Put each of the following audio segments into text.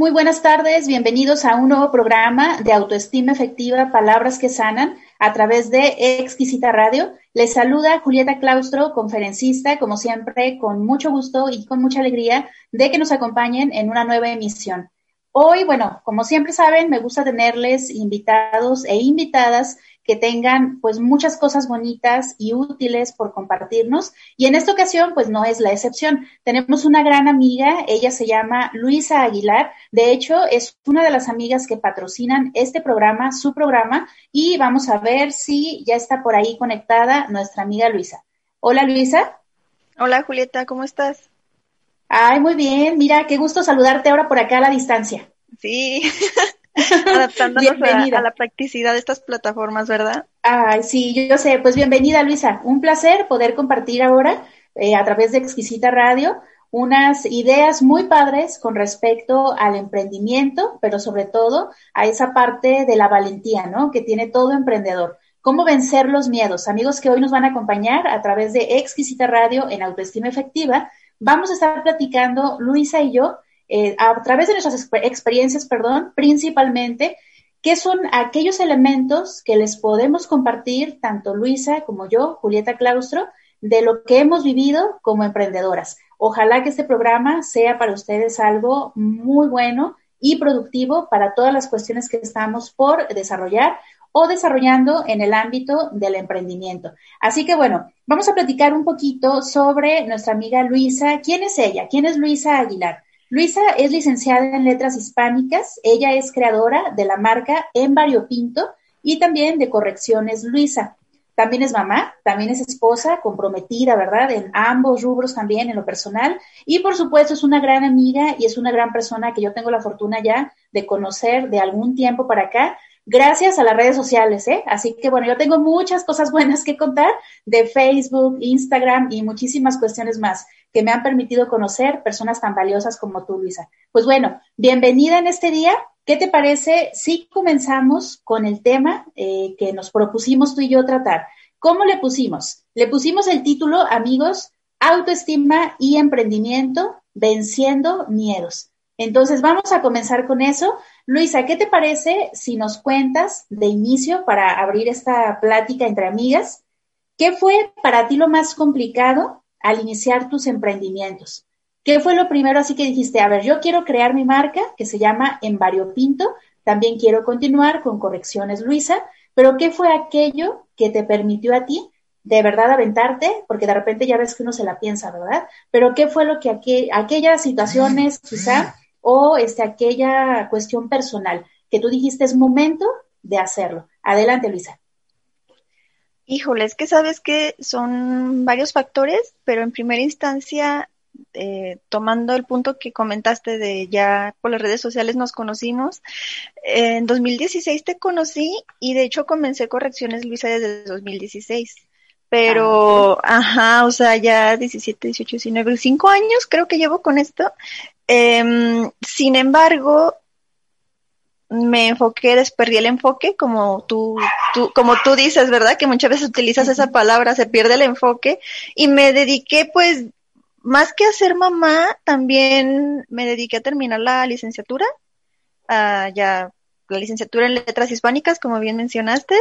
Muy buenas tardes. Bienvenidos a un nuevo programa de autoestima efectiva, palabras que sanan, a través de Exquisita Radio. Les saluda Julieta Claustro, conferencista, como siempre, con mucho gusto y con mucha alegría de que nos acompañen en una nueva emisión. Hoy, bueno, como siempre saben, me gusta tenerles invitados e invitadas que tengan pues muchas cosas bonitas y útiles por compartirnos. Y en esta ocasión pues no es la excepción. Tenemos una gran amiga, ella se llama Luisa Aguilar. De hecho, es una de las amigas que patrocinan este programa, su programa, y vamos a ver si ya está por ahí conectada nuestra amiga Luisa. Hola Luisa. Hola Julieta, ¿cómo estás? Ay, muy bien. Mira, qué gusto saludarte ahora por acá a la distancia. Sí. adaptándonos a, la practicidad de estas plataformas, ¿verdad? Ay, sí, yo sé. Pues bienvenida, Luisa. Un placer poder compartir ahora eh, a través de Exquisita Radio unas ideas muy padres con respecto al emprendimiento, pero sobre todo a esa parte de la valentía, ¿no? Que tiene todo emprendedor. ¿Cómo vencer los miedos? Amigos que hoy nos van a acompañar a través de Exquisita Radio en Autoestima Efectiva, vamos a estar platicando, Luisa y yo, eh, a través de nuestras experiencias, perdón, principalmente, qué son aquellos elementos que les podemos compartir, tanto Luisa como yo, Julieta Claustro, de lo que hemos vivido como emprendedoras. Ojalá que este programa sea para ustedes algo muy bueno y productivo para todas las cuestiones que estamos por desarrollar o desarrollando en el ámbito del emprendimiento. Así que bueno, vamos a platicar un poquito sobre nuestra amiga Luisa. ¿Quién es ella? ¿Quién es Luisa Aguilar? Luisa es licenciada en Letras Hispánicas, ella es creadora de la marca En Pinto y también de Correcciones Luisa. También es mamá, también es esposa, comprometida, ¿verdad? En ambos rubros también, en lo personal. Y por supuesto es una gran amiga y es una gran persona que yo tengo la fortuna ya de conocer de algún tiempo para acá gracias a las redes sociales, ¿eh? Así que bueno, yo tengo muchas cosas buenas que contar de Facebook, Instagram y muchísimas cuestiones más que me han permitido conocer personas tan valiosas como tú, Luisa. Pues bueno, bienvenida en este día. ¿Qué te parece si comenzamos con el tema eh, que nos propusimos tú y yo tratar? ¿Cómo le pusimos? Le pusimos el título, amigos, autoestima y emprendimiento, venciendo miedos. Entonces, vamos a comenzar con eso. Luisa, ¿qué te parece si nos cuentas de inicio para abrir esta plática entre amigas? ¿Qué fue para ti lo más complicado al iniciar tus emprendimientos? ¿Qué fue lo primero así que dijiste, a ver, yo quiero crear mi marca que se llama En Pinto, también quiero continuar con Correcciones Luisa, pero ¿qué fue aquello que te permitió a ti de verdad aventarte? Porque de repente ya ves que uno se la piensa, ¿verdad? Pero ¿qué fue lo que aquellas situaciones quizá o este, aquella cuestión personal que tú dijiste es momento de hacerlo. Adelante, Luisa. Híjole, es que sabes que son varios factores, pero en primera instancia, eh, tomando el punto que comentaste de ya por las redes sociales nos conocimos, en 2016 te conocí y de hecho comencé correcciones Luisa desde 2016 pero, ah, ajá, o sea, ya 17, 18, 19, 5 años creo que llevo con esto Em, sin embargo, me enfoqué, desperdí el enfoque, como tú, tú, como tú dices, ¿verdad? Que muchas veces utilizas esa palabra, se pierde el enfoque, y me dediqué, pues, más que a ser mamá, también me dediqué a terminar la licenciatura, a ya la licenciatura en letras hispánicas, como bien mencionaste.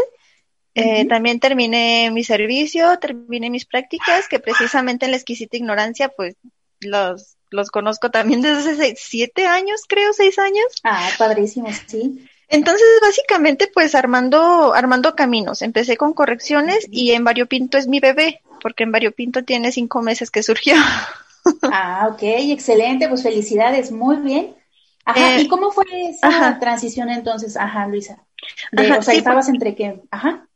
Eh, también terminé mi servicio, terminé mis prácticas, que precisamente en la exquisita ignorancia, pues los, los conozco también desde hace siete años, creo, seis años. Ah, padrísimo, sí. Entonces, básicamente, pues armando, armando caminos. Empecé con correcciones y en Variopinto es mi bebé, porque en Variopinto tiene cinco meses que surgió. Ah, ok, excelente, pues felicidades, muy bien. Ajá, ¿y eh, cómo fue esa transición entonces? Ajá, Luisa. o sea, estabas entre qué, ajá.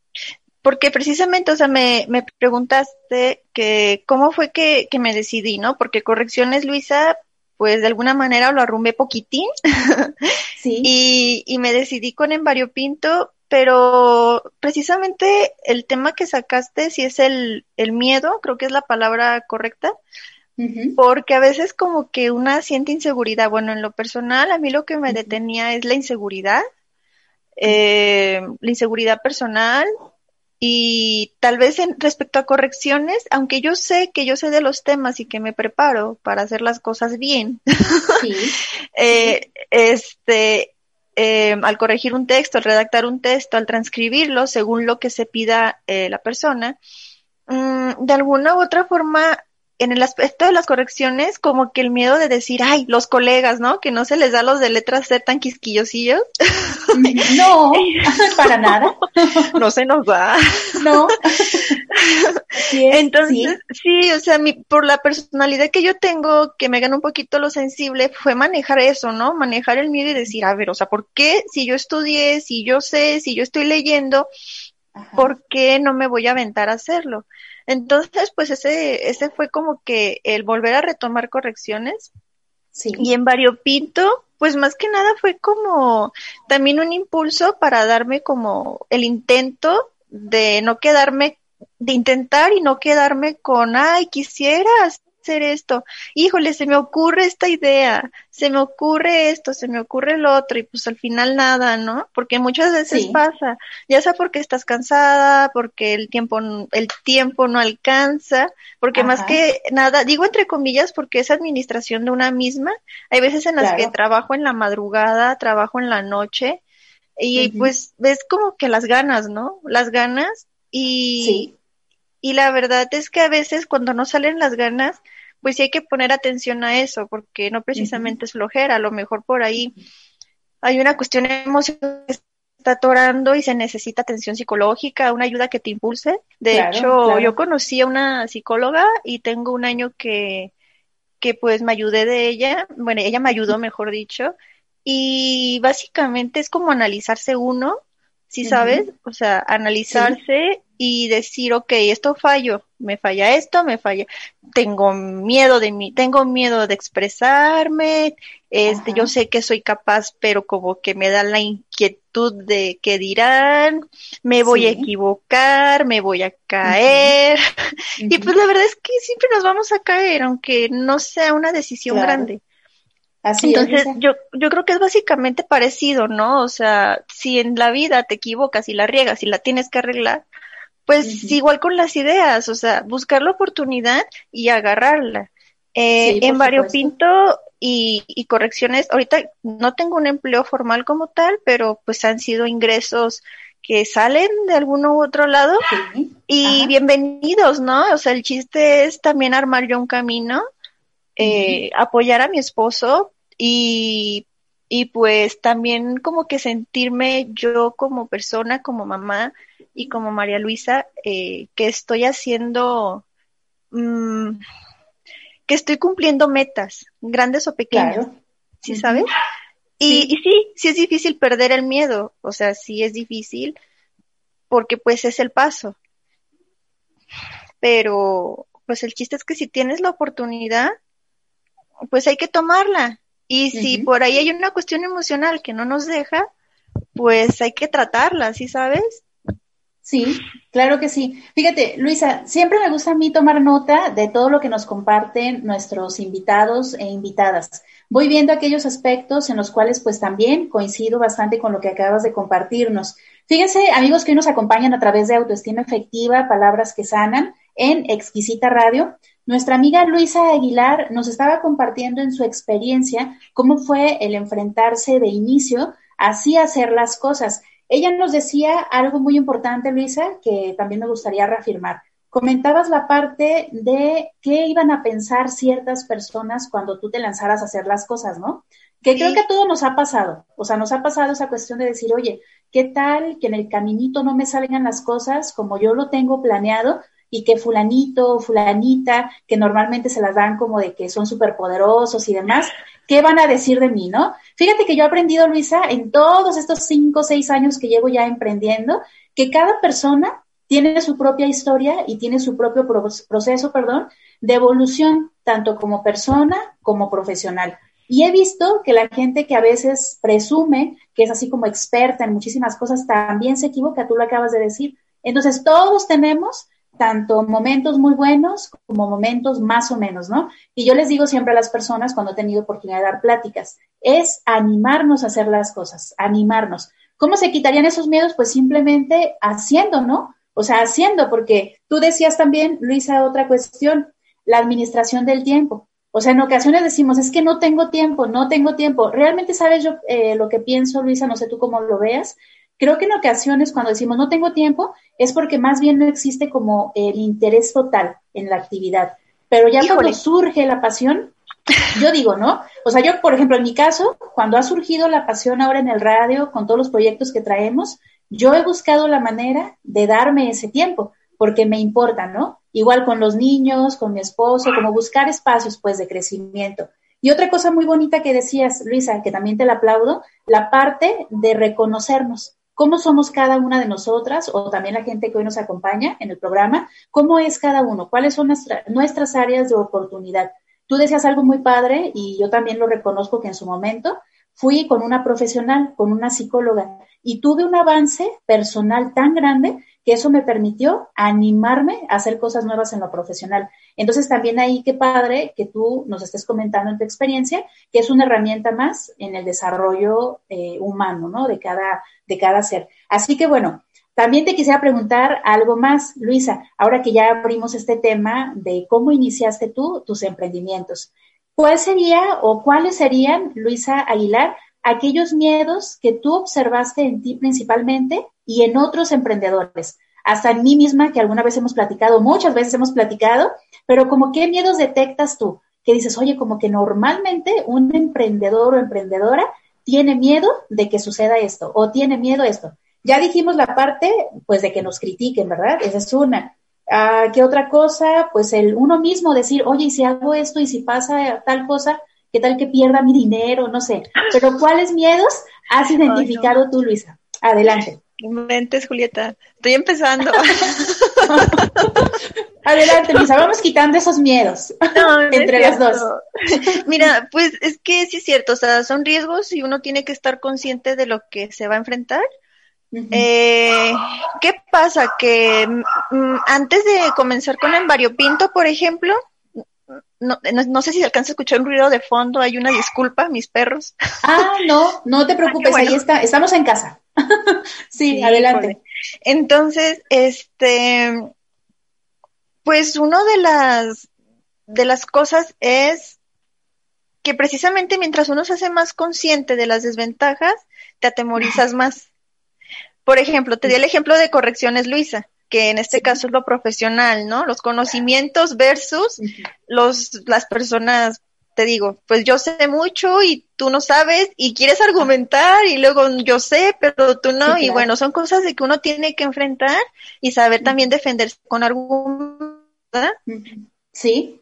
Porque precisamente, o sea, me, me preguntaste que cómo fue que, que me decidí, ¿no? Porque correcciones, Luisa, pues de alguna manera lo arrumbé poquitín. Sí. y, y me decidí con en Pinto, pero precisamente el tema que sacaste, si es el, el miedo, creo que es la palabra correcta, porque a veces como que una siente inseguridad. Bueno, en lo personal, a mí lo que me detenía es la inseguridad, eh, la inseguridad personal y tal vez en, respecto a correcciones, aunque yo sé que yo sé de los temas y que me preparo para hacer las cosas bien, eh, este, eh, al corregir un texto, al redactar un texto, al transcribirlo según lo que se pida la persona, mm, de alguna u otra forma en el aspecto de las correcciones, como que el miedo de decir, ay, los colegas, ¿no? Que no se les da los de letras ser tan quisquillosillos. No, para nada. No se nos da. No. Entonces, sí. o sea, mi, por la personalidad que yo tengo, que me gana un poquito lo sensible, fue manejar eso, ¿no? Manejar el miedo y decir, a ver, o sea, ¿por qué si yo estudié, si yo sé, si yo estoy leyendo, ¿por qué no me voy a aventar a hacerlo? Entonces, pues ese, ese fue como que el volver a retomar correcciones. Sí. Y en Variopinto, pues más que nada fue como también un impulso para darme como el intento de no quedarme, de intentar y no quedarme con, ay, quisieras hacer esto, híjole, se me ocurre esta idea, se me ocurre esto, se me ocurre el otro, y pues al final nada, ¿no? Porque muchas veces pasa, ya sea porque estás cansada, porque el tiempo, el tiempo no alcanza, porque más que nada, digo entre comillas porque es administración de una misma, hay veces en las que trabajo en la madrugada, trabajo en la noche, y pues ves como que las ganas, ¿no? Las ganas y, y la verdad es que a veces cuando no salen las ganas, pues sí hay que poner atención a eso, porque no precisamente es flojera, a lo mejor por ahí hay una cuestión emocional que está atorando y se necesita atención psicológica, una ayuda que te impulse. De hecho, yo conocí a una psicóloga y tengo un año que, que pues me ayudé de ella, bueno, ella me ayudó, mejor dicho, y básicamente es como analizarse uno, ¿sí sabes? O sea, analizarse y decir, ok, esto fallo, me falla esto, me falla, tengo miedo de mí, tengo miedo de expresarme, este, yo sé que soy capaz, pero como que me da la inquietud de qué dirán, me voy a equivocar, me voy a caer, y pues la verdad es que siempre nos vamos a caer, aunque no sea una decisión grande. Así Entonces, yo, yo creo que es básicamente parecido, ¿no? O sea, si en la vida te equivocas y la riegas y la tienes que arreglar, pues igual con las ideas, o sea, buscar la oportunidad y agarrarla. Eh, en Variopinto y, y correcciones, ahorita no tengo un empleo formal como tal, pero pues han sido ingresos que salen de alguno u otro lado y bienvenidos, ¿no? O sea, el chiste es también armar yo un camino, eh, apoyar a mi esposo y, y pues también como que sentirme yo como persona, como mamá, y como María Luisa, eh, que estoy haciendo, mm, que estoy cumpliendo metas, grandes o pequeñas. ¿Sí sabes? Y, sí. y sí, sí es difícil perder el miedo, o sea, sí es difícil, porque pues es el paso. Pero, pues el chiste es que si tienes la oportunidad, pues hay que tomarla. Y si por ahí hay una cuestión emocional que no nos deja, pues hay que tratarla, ¿sí sabes? Sí, claro que sí. Fíjate, Luisa, siempre me gusta a mí tomar nota de todo lo que nos comparten nuestros invitados e invitadas. Voy viendo aquellos aspectos en los cuales pues también coincido bastante con lo que acabas de compartirnos. Fíjense, amigos que hoy nos acompañan a través de Autoestima Efectiva, Palabras que Sanan, en Exquisita Radio. Nuestra amiga Luisa Aguilar nos estaba compartiendo en su experiencia cómo fue el enfrentarse de inicio así hacer las cosas. Ella nos decía algo muy importante, Luisa, que también me gustaría reafirmar. Comentabas la parte de qué iban a pensar ciertas personas cuando tú te lanzaras a hacer las cosas, ¿no? Que creo que a todos nos ha pasado. O sea, nos ha pasado esa cuestión de decir, oye, ¿qué tal que en el caminito no me salgan las cosas como yo lo tengo planeado? y que fulanito o fulanita, que normalmente se las dan como de que son superpoderosos y demás, ¿qué van a decir de mí, no? Fíjate que yo he aprendido, Luisa, en todos estos cinco o seis años que llevo ya emprendiendo, que cada persona tiene su propia historia y tiene su propio proceso, perdón, de evolución, tanto como persona como profesional. Y he visto que la gente que a veces presume que es así como experta en muchísimas cosas también se equivoca, tú lo acabas de decir. Entonces, todos tenemos tanto momentos muy buenos como momentos más o menos, ¿no? Y yo les digo siempre a las personas cuando he tenido oportunidad de dar pláticas, es animarnos a hacer las cosas, animarnos. ¿Cómo se quitarían esos miedos? Pues simplemente haciendo, ¿no? O sea, haciendo, porque tú decías también, Luisa, otra cuestión, la administración del tiempo. O sea, en ocasiones decimos, es que no tengo tiempo, no tengo tiempo. Realmente sabes yo eh, lo que pienso, Luisa, no sé tú cómo lo veas, Creo que en ocasiones cuando decimos no tengo tiempo es porque más bien no existe como el interés total en la actividad. Pero ya cuando surge la pasión, yo digo, ¿no? O sea, yo, por ejemplo, en mi caso, cuando ha surgido la pasión ahora en el radio, con todos los proyectos que traemos, yo he buscado la manera de darme ese tiempo, porque me importa, ¿no? Igual con los niños, con mi esposo, como buscar espacios, pues, de crecimiento. Y otra cosa muy bonita que decías, Luisa, que también te la aplaudo, la parte de reconocernos cómo somos cada una de nosotras o también la gente que hoy nos acompaña en el programa, cómo es cada uno, cuáles son nuestras áreas de oportunidad. Tú decías algo muy padre y yo también lo reconozco que en su momento fui con una profesional, con una psicóloga y tuve un avance personal tan grande que eso me permitió animarme a hacer cosas nuevas en lo profesional. Entonces también ahí qué padre que tú nos estés comentando en tu experiencia, que es una herramienta más en el desarrollo eh, humano, ¿no? De cada, de cada ser. Así que bueno, también te quisiera preguntar algo más, Luisa, ahora que ya abrimos este tema de cómo iniciaste tú tus emprendimientos. ¿Cuál sería o cuáles serían, Luisa Aguilar, aquellos miedos que tú observaste en ti principalmente y en otros emprendedores. Hasta en mí misma, que alguna vez hemos platicado, muchas veces hemos platicado, pero como qué miedos detectas tú, que dices, oye, como que normalmente un emprendedor o emprendedora tiene miedo de que suceda esto o tiene miedo esto. Ya dijimos la parte, pues, de que nos critiquen, ¿verdad? Esa es una. Ah, ¿Qué otra cosa? Pues el uno mismo decir, oye, y si hago esto y si pasa tal cosa, ¿qué tal que pierda mi dinero? No sé. Pero ¿cuáles miedos has identificado tú, Luisa? Adelante. Mentes, Julieta. Estoy empezando. Adelante, Luisa, vamos quitando esos miedos entre las dos. Mira, pues es que sí es cierto, o sea, son riesgos y uno tiene que estar consciente de lo que se va a enfrentar. eh, ¿Qué pasa? Que mm, antes de comenzar con el variopinto, por ejemplo, no, no, sé si se alcanza a escuchar un ruido de fondo, hay una disculpa, mis perros. Ah, no, no te preocupes, ahí está, estamos en casa. sí, adelante. Entonces, este, pues uno de las, de las cosas es que precisamente mientras uno se hace más consciente de las desventajas, te atemorizas más. Por ejemplo, te di el ejemplo de correcciones, Luisa que en este caso es lo profesional, ¿no? Los conocimientos versus los, las personas, te digo, pues yo sé mucho y tú no sabes y quieres argumentar y luego yo sé, pero tú no, y bueno, son cosas de que uno tiene que enfrentar y saber también defenderse con algún, Sí.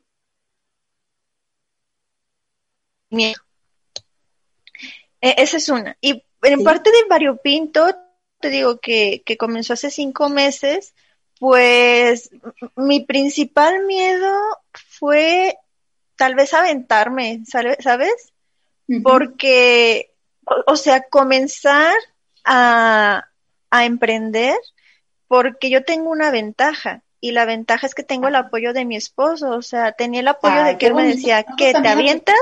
Miedo. E, esa es una. Y en parte de variopinto te digo que, que comenzó hace cinco meses, pues mi principal miedo fue tal vez aventarme, ¿sabes? Porque, o, sea, comenzar a, a emprender porque yo tengo una ventaja y la ventaja es que tengo el apoyo de mi esposo, o sea, tenía el apoyo de que él me decía, ¿qué, te avientas?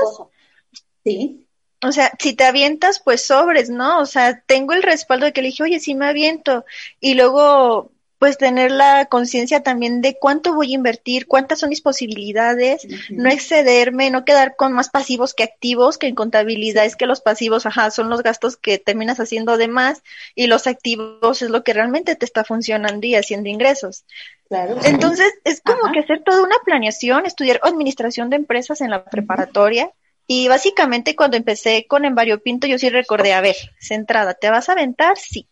Sí o sea, si te avientas, pues sobres, ¿no? O sea, tengo el respaldo de que le dije, oye, sí me aviento. Y luego, pues tener la conciencia también de cuánto voy a invertir, cuántas son mis posibilidades, no excederme, no quedar con más pasivos que activos, que en contabilidad es que los pasivos, ajá, son los gastos que terminas haciendo de más y los activos es lo que realmente te está funcionando y haciendo ingresos. Claro. Entonces, es como que hacer toda una planeación, estudiar administración de empresas en la preparatoria, y básicamente cuando empecé con Embario Pinto, yo sí recordé, a ver, centrada, ¿te vas a aventar? Sí.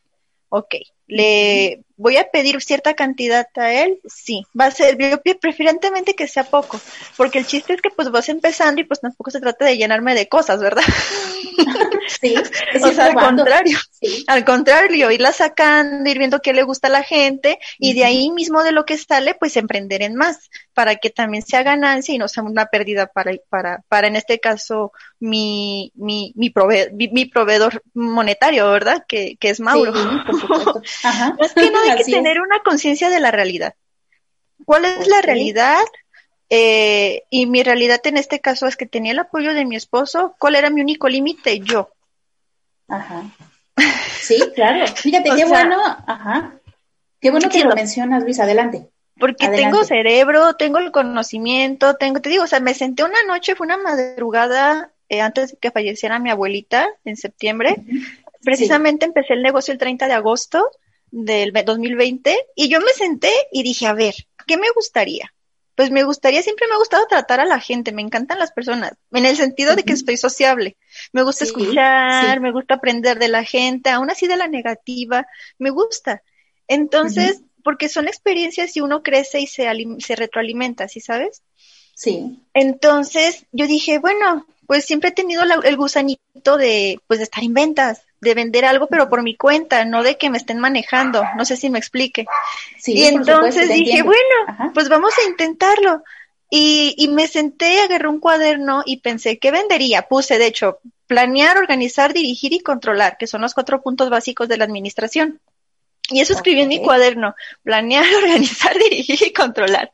Ok. ¿Le voy a pedir cierta cantidad a él? Sí. Va a ser, yo preferentemente que sea poco, porque el chiste es que pues vas empezando y pues tampoco se trata de llenarme de cosas, ¿verdad? Sí. o sea, al contrario. Al contrario, irla sacando, ir viendo qué le gusta a la gente y de ahí mismo de lo que sale, pues emprender en más, para que también sea ganancia y no sea una pérdida para, para, para en este caso, mi, mi, mi, mi, proveedor monetario, ¿verdad? Que, que es Mauro. Ajá. es que no hay que tener una conciencia de la realidad. ¿Cuál es la realidad? Eh, y mi realidad en este caso es que tenía el apoyo de mi esposo. ¿Cuál era mi único límite? Yo. Ajá. Sí, claro. Fíjate, qué bueno. Ajá. Qué bueno que lo mencionas, Luis. Adelante. Porque tengo cerebro, tengo el conocimiento, tengo, te digo, o sea, me senté una noche, fue una madrugada eh, antes de que falleciera mi abuelita en septiembre. Precisamente empecé el negocio el 30 de agosto del 2020 y yo me senté y dije, a ver, ¿qué me gustaría? Pues me gustaría, siempre me ha gustado tratar a la gente, me encantan las personas, en el sentido de que estoy sociable. Me gusta escuchar, me gusta aprender de la gente, aún así de la negativa, me gusta. Entonces, porque son experiencias y uno crece y se, se retroalimenta, ¿sí sabes? Sí. Entonces, yo dije, bueno, pues siempre he tenido el gusanito de, pues, de estar en ventas, de vender algo, pero por mi cuenta, no de que me estén manejando. No sé si me explique. y entonces dije, bueno, pues vamos a intentarlo. Y, y me senté, agarré un cuaderno y pensé, ¿qué vendería? Puse, de hecho, planear, organizar, dirigir y controlar, que son los cuatro puntos básicos de la administración. Y eso escribí en mi cuaderno, planear, organizar, dirigir y controlar.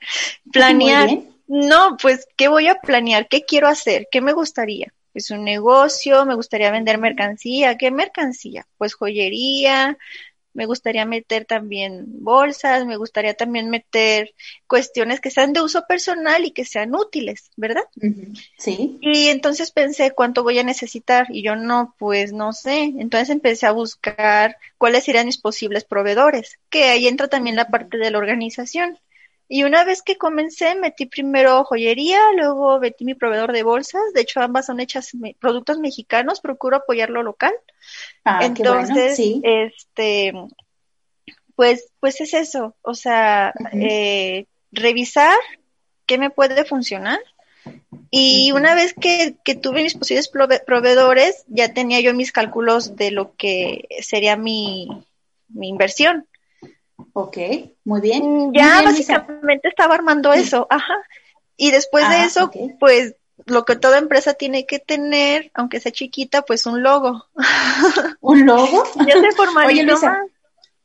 Planear. No, pues, ¿qué voy a planear? ¿Qué quiero hacer? ¿Qué me gustaría? es un negocio, me gustaría vender mercancía. ¿Qué mercancía? Pues joyería, me gustaría meter también bolsas, me gustaría también meter cuestiones que sean de uso personal y que sean útiles, ¿verdad? Sí. Y entonces pensé cuánto voy a necesitar y yo no, pues no sé. Entonces empecé a buscar cuáles serían mis posibles proveedores, que ahí entra también la parte de la organización. Y una vez que comencé, metí primero joyería, luego metí mi proveedor de bolsas. De hecho, ambas son hechas productos mexicanos, procuro apoyar lo local. Ah, Entonces, este, pues, pues es eso. O sea, eh, revisar qué me puede funcionar. Y una vez que, que tuve mis posibles proveedores, ya tenía yo mis cálculos de lo que sería mi, mi inversión. Ok, muy bien. Mm, ya básicamente estaba armando eso, ajá. Y después de ah, eso, pues lo que toda empresa tiene que tener, aunque sea chiquita, pues un logo. ¿Un logo? ya se formalizó más.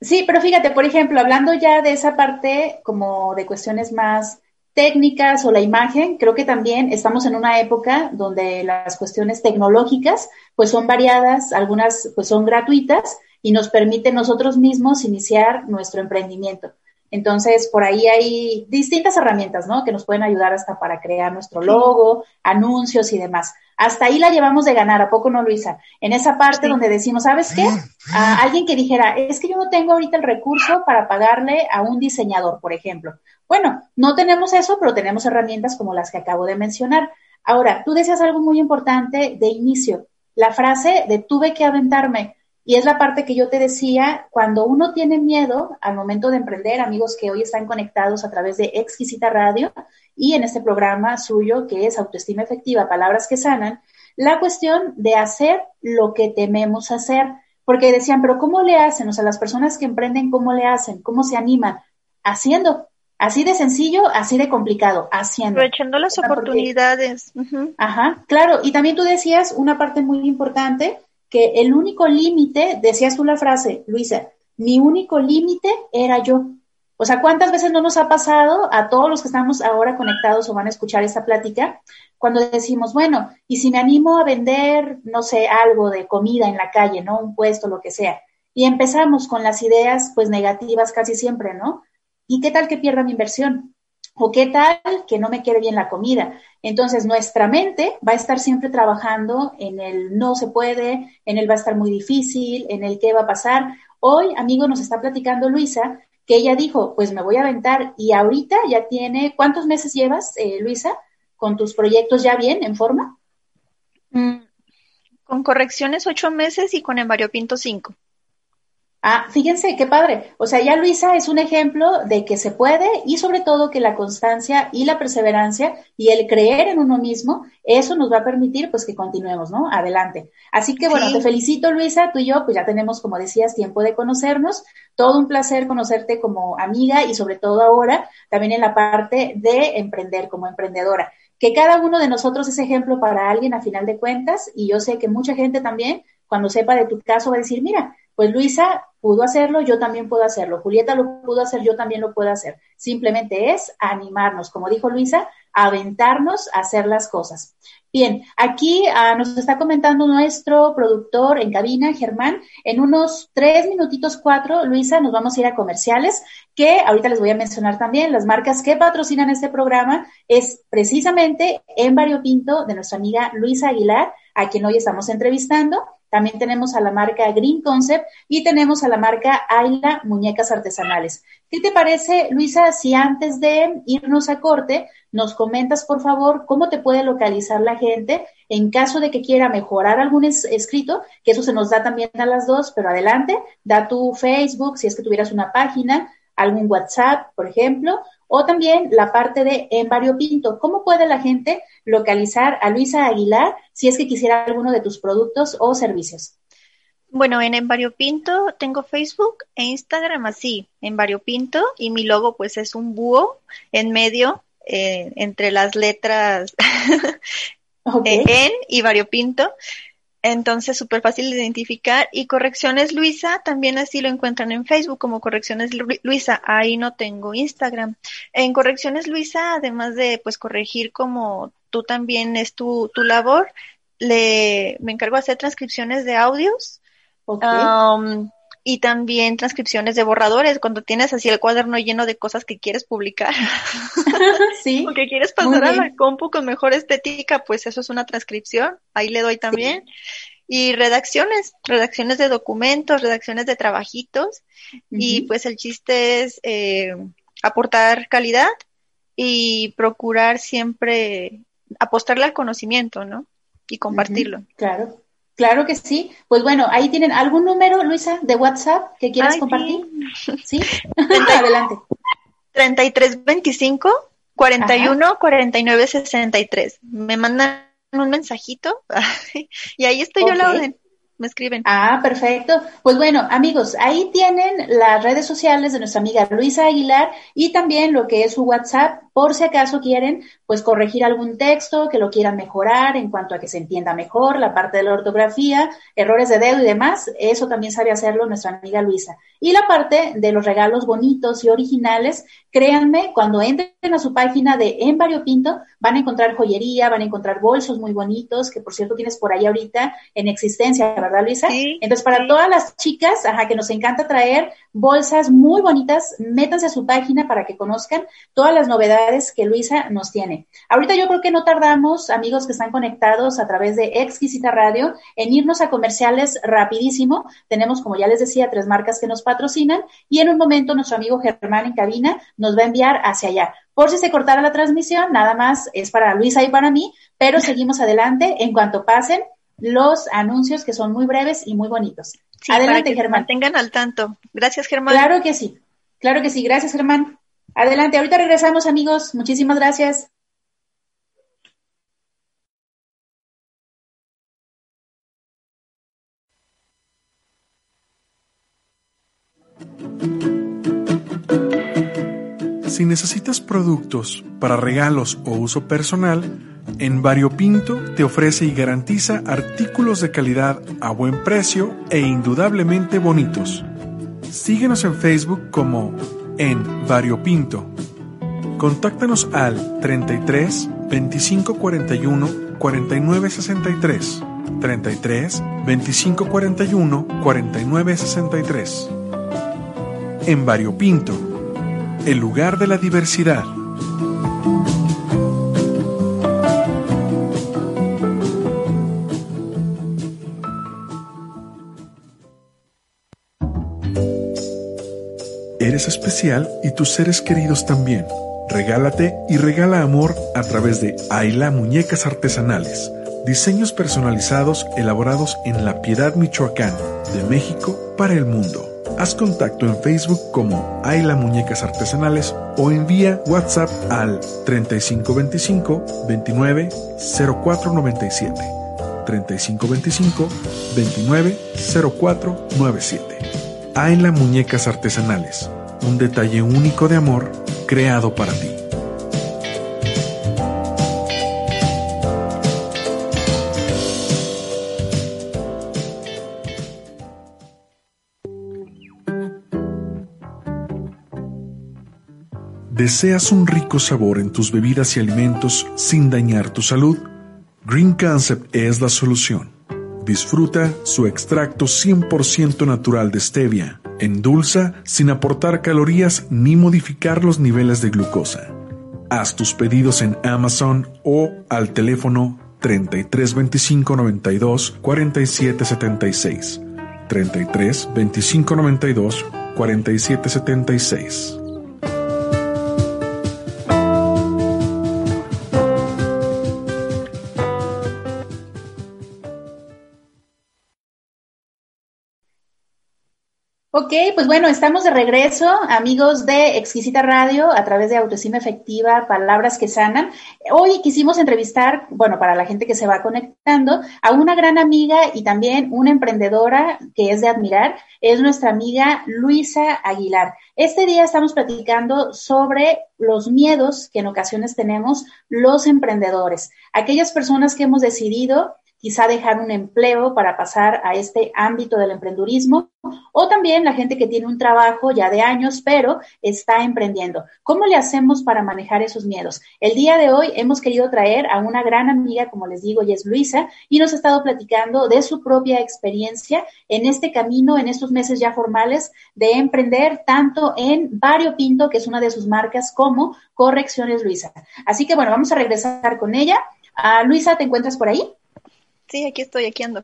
Sí, pero fíjate, por ejemplo, hablando ya de esa parte como de cuestiones más técnicas o la imagen, creo que también estamos en una época donde las cuestiones tecnológicas pues son variadas, algunas pues son gratuitas y nos permite nosotros mismos iniciar nuestro emprendimiento. Entonces, por ahí hay distintas herramientas, ¿no? Que nos pueden ayudar hasta para crear nuestro logo, anuncios y demás. Hasta ahí la llevamos de ganar, ¿a poco no, Luisa? En esa parte donde decimos, ¿sabes qué? A alguien que dijera, es que yo no tengo ahorita el recurso para pagarle a un diseñador, por ejemplo. Bueno, no tenemos eso, pero tenemos herramientas como las que acabo de mencionar. Ahora, tú decías algo muy importante de inicio, la frase de tuve que aventarme. Y es la parte que yo te decía, cuando uno tiene miedo al momento de emprender, amigos que hoy están conectados a través de Exquisita Radio y en este programa suyo que es Autoestima Efectiva, Palabras que Sanan, la cuestión de hacer lo que tememos hacer. Porque decían, pero ¿cómo le hacen? O sea, las personas que emprenden, ¿cómo le hacen? ¿Cómo se animan? Haciendo. Así de sencillo, así de complicado, haciendo. Aprovechando las oportunidades. Ajá, claro. Y también tú decías una parte muy importante, que el único límite, decías tú la frase, Luisa, mi único límite era yo. O sea, ¿cuántas veces no nos ha pasado a todos los que estamos ahora conectados o van a escuchar esta plática? Cuando decimos, bueno, y si me animo a vender, no sé, algo de comida en la calle, ¿no? Un puesto, lo que sea. Y empezamos con las ideas pues negativas casi siempre, ¿no? ¿Y qué tal que pierda mi inversión? ¿O qué tal que no me quede bien la comida? Entonces, nuestra mente va a estar siempre trabajando en el no se puede, en el va a estar muy difícil, en el qué va a pasar. Hoy, amigo, nos está platicando Luisa que ella dijo, pues me voy a aventar y ahorita ya tiene, ¿cuántos meses llevas, eh, Luisa, con tus proyectos ya bien, en forma? Mm, con correcciones ocho meses y con Pinto cinco. Ah, fíjense qué padre. O sea, ya Luisa es un ejemplo de que se puede y sobre todo que la constancia y la perseverancia y el creer en uno mismo, eso nos va a permitir pues que continuemos, ¿no? Adelante. Así que bueno, te felicito Luisa, tú y yo pues ya tenemos, como decías, tiempo de conocernos. Todo un placer conocerte como amiga y sobre todo ahora también en la parte de emprender como emprendedora. Que cada uno de nosotros es ejemplo para alguien a final de cuentas y yo sé que mucha gente también cuando sepa de tu caso va a decir, mira, pues Luisa pudo hacerlo, yo también puedo hacerlo. Julieta lo pudo hacer, yo también lo puedo hacer. Simplemente es animarnos, como dijo Luisa, aventarnos a hacer las cosas. Bien, aquí ah, nos está comentando nuestro productor en cabina, Germán. En unos tres minutitos, cuatro, Luisa, nos vamos a ir a comerciales, que ahorita les voy a mencionar también. Las marcas que patrocinan este programa es precisamente en Pinto de nuestra amiga Luisa Aguilar, a quien hoy estamos entrevistando también tenemos a la marca Green Concept y tenemos a la marca Ayla Muñecas Artesanales. ¿Qué te parece, Luisa, si antes de irnos a corte nos comentas, por favor, cómo te puede localizar la gente en caso de que quiera mejorar algún escrito, que eso se nos da también a las dos, pero adelante, da tu Facebook, si es que tuvieras una página, algún WhatsApp, por ejemplo, o también la parte de en Pinto. ¿Cómo puede la gente localizar a Luisa Aguilar si es que quisiera alguno de tus productos o servicios? Bueno, en Pinto tengo Facebook e Instagram así, en Pinto, y mi logo pues es un búho en medio, eh, entre las letras en y Pinto. Entonces, súper fácil de identificar. Y Correcciones Luisa, también así lo encuentran en Facebook como Correcciones Luisa. Ahí no tengo Instagram. En Correcciones Luisa, además de pues corregir como tú también es tu, tu labor, le, me encargo de hacer transcripciones de audios. Um, y también transcripciones de borradores, cuando tienes así el cuaderno lleno de cosas que quieres publicar. sí. o que quieres pasar a la compu con mejor estética, pues eso es una transcripción, ahí le doy también. Y redacciones, redacciones de documentos, redacciones de trabajitos, y pues el chiste es eh, aportar calidad y procurar siempre apostarle al conocimiento, ¿no? Y compartirlo. Claro. Claro que sí. Pues bueno, ahí tienen algún número, Luisa, de WhatsApp que quieras compartir. Sí. Adelante. 3325 41 49 63. Me mandan un mensajito y ahí estoy yo la orden me escriben. Ah, perfecto. Pues bueno, amigos, ahí tienen las redes sociales de nuestra amiga Luisa Aguilar y también lo que es su WhatsApp, por si acaso quieren, pues corregir algún texto, que lo quieran mejorar en cuanto a que se entienda mejor, la parte de la ortografía, errores de dedo y demás, eso también sabe hacerlo nuestra amiga Luisa. Y la parte de los regalos bonitos y originales, créanme, cuando entren a su página de En Pinto, van a encontrar joyería, van a encontrar bolsos muy bonitos, que por cierto tienes por ahí ahorita en existencia, ¿verdad, Luisa? Entonces, para todas las chicas, ajá, que nos encanta traer bolsas muy bonitas, métanse a su página para que conozcan todas las novedades que Luisa nos tiene. Ahorita yo creo que no tardamos, amigos que están conectados a través de Exquisita Radio, en irnos a comerciales rapidísimo. Tenemos, como ya les decía, tres marcas que nos patrocinan y en un momento nuestro amigo Germán en cabina nos va a enviar hacia allá. Por si se cortara la transmisión, nada más es para Luisa y para mí, pero seguimos adelante en cuanto pasen los anuncios que son muy breves y muy bonitos. Adelante, Germán. Tengan al tanto. Gracias, Germán. Claro que sí. Claro que sí. Gracias, Germán. Adelante. Ahorita regresamos, amigos. Muchísimas gracias. Si necesitas productos para regalos o uso personal, en Variopinto te ofrece y garantiza artículos de calidad a buen precio e indudablemente bonitos. Síguenos en Facebook como en Variopinto. Contáctanos al 33 25 41 49 63 33 25 41 49 63. En Variopinto, el lugar de la diversidad. Eres especial y tus seres queridos también. Regálate y regala amor a través de Aila Muñecas Artesanales Diseños personalizados elaborados en La Piedad, Michoacán, de México para el mundo. Haz contacto en Facebook como Ayla Muñecas Artesanales o envía WhatsApp al 3525 29 0497. 3525 29 0497. Ayla Muñecas Artesanales, un detalle único de amor creado para ti. ¿Deseas un rico sabor en tus bebidas y alimentos sin dañar tu salud? Green Concept es la solución. Disfruta su extracto 100% natural de stevia, endulza sin aportar calorías ni modificar los niveles de glucosa. Haz tus pedidos en Amazon o al teléfono 33 25 92 47 76. 33 25 92 47 76. Ok, pues bueno, estamos de regreso, amigos de Exquisita Radio, a través de Autoestima Efectiva, Palabras que Sanan. Hoy quisimos entrevistar, bueno, para la gente que se va conectando, a una gran amiga y también una emprendedora que es de admirar, es nuestra amiga Luisa Aguilar. Este día estamos platicando sobre los miedos que en ocasiones tenemos los emprendedores, aquellas personas que hemos decidido quizá dejar un empleo para pasar a este ámbito del emprendurismo, o también la gente que tiene un trabajo ya de años, pero está emprendiendo. ¿Cómo le hacemos para manejar esos miedos? El día de hoy hemos querido traer a una gran amiga, como les digo, y es Luisa, y nos ha estado platicando de su propia experiencia en este camino, en estos meses ya formales de emprender, tanto en Vario Pinto, que es una de sus marcas, como Correcciones Luisa. Así que bueno, vamos a regresar con ella. Ah, Luisa, ¿te encuentras por ahí? Sí, aquí estoy, aquí ando.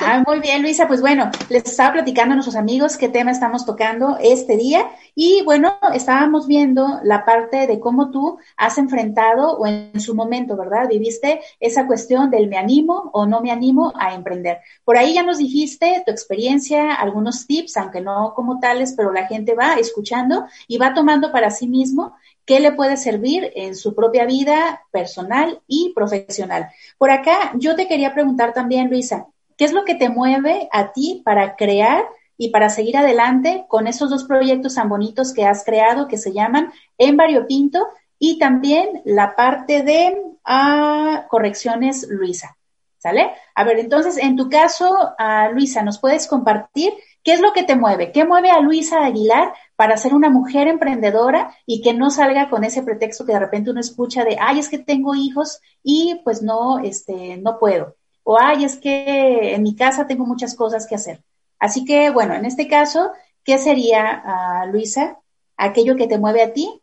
Ah, muy bien, Luisa. Pues bueno, les estaba platicando a nuestros amigos qué tema estamos tocando este día. Y bueno, estábamos viendo la parte de cómo tú has enfrentado o en su momento, ¿verdad? Viviste esa cuestión del me animo o no me animo a emprender. Por ahí ya nos dijiste tu experiencia, algunos tips, aunque no como tales, pero la gente va escuchando y va tomando para sí mismo qué le puede servir en su propia vida personal y profesional. Por acá, yo te quería preguntar también, Luisa, ¿qué es lo que te mueve a ti para crear y para seguir adelante con esos dos proyectos tan bonitos que has creado que se llaman En Pinto y también la parte de ah, correcciones Luisa? ¿Sale? A ver, entonces, en tu caso, ah, Luisa, ¿nos puedes compartir qué es lo que te mueve? ¿Qué mueve a Luisa Aguilar para ser una mujer emprendedora y que no salga con ese pretexto que de repente uno escucha de, ay, es que tengo hijos y pues no, este, no puedo. O, ay, es que en mi casa tengo muchas cosas que hacer. Así que, bueno, en este caso, ¿qué sería, ah, Luisa, aquello que te mueve a ti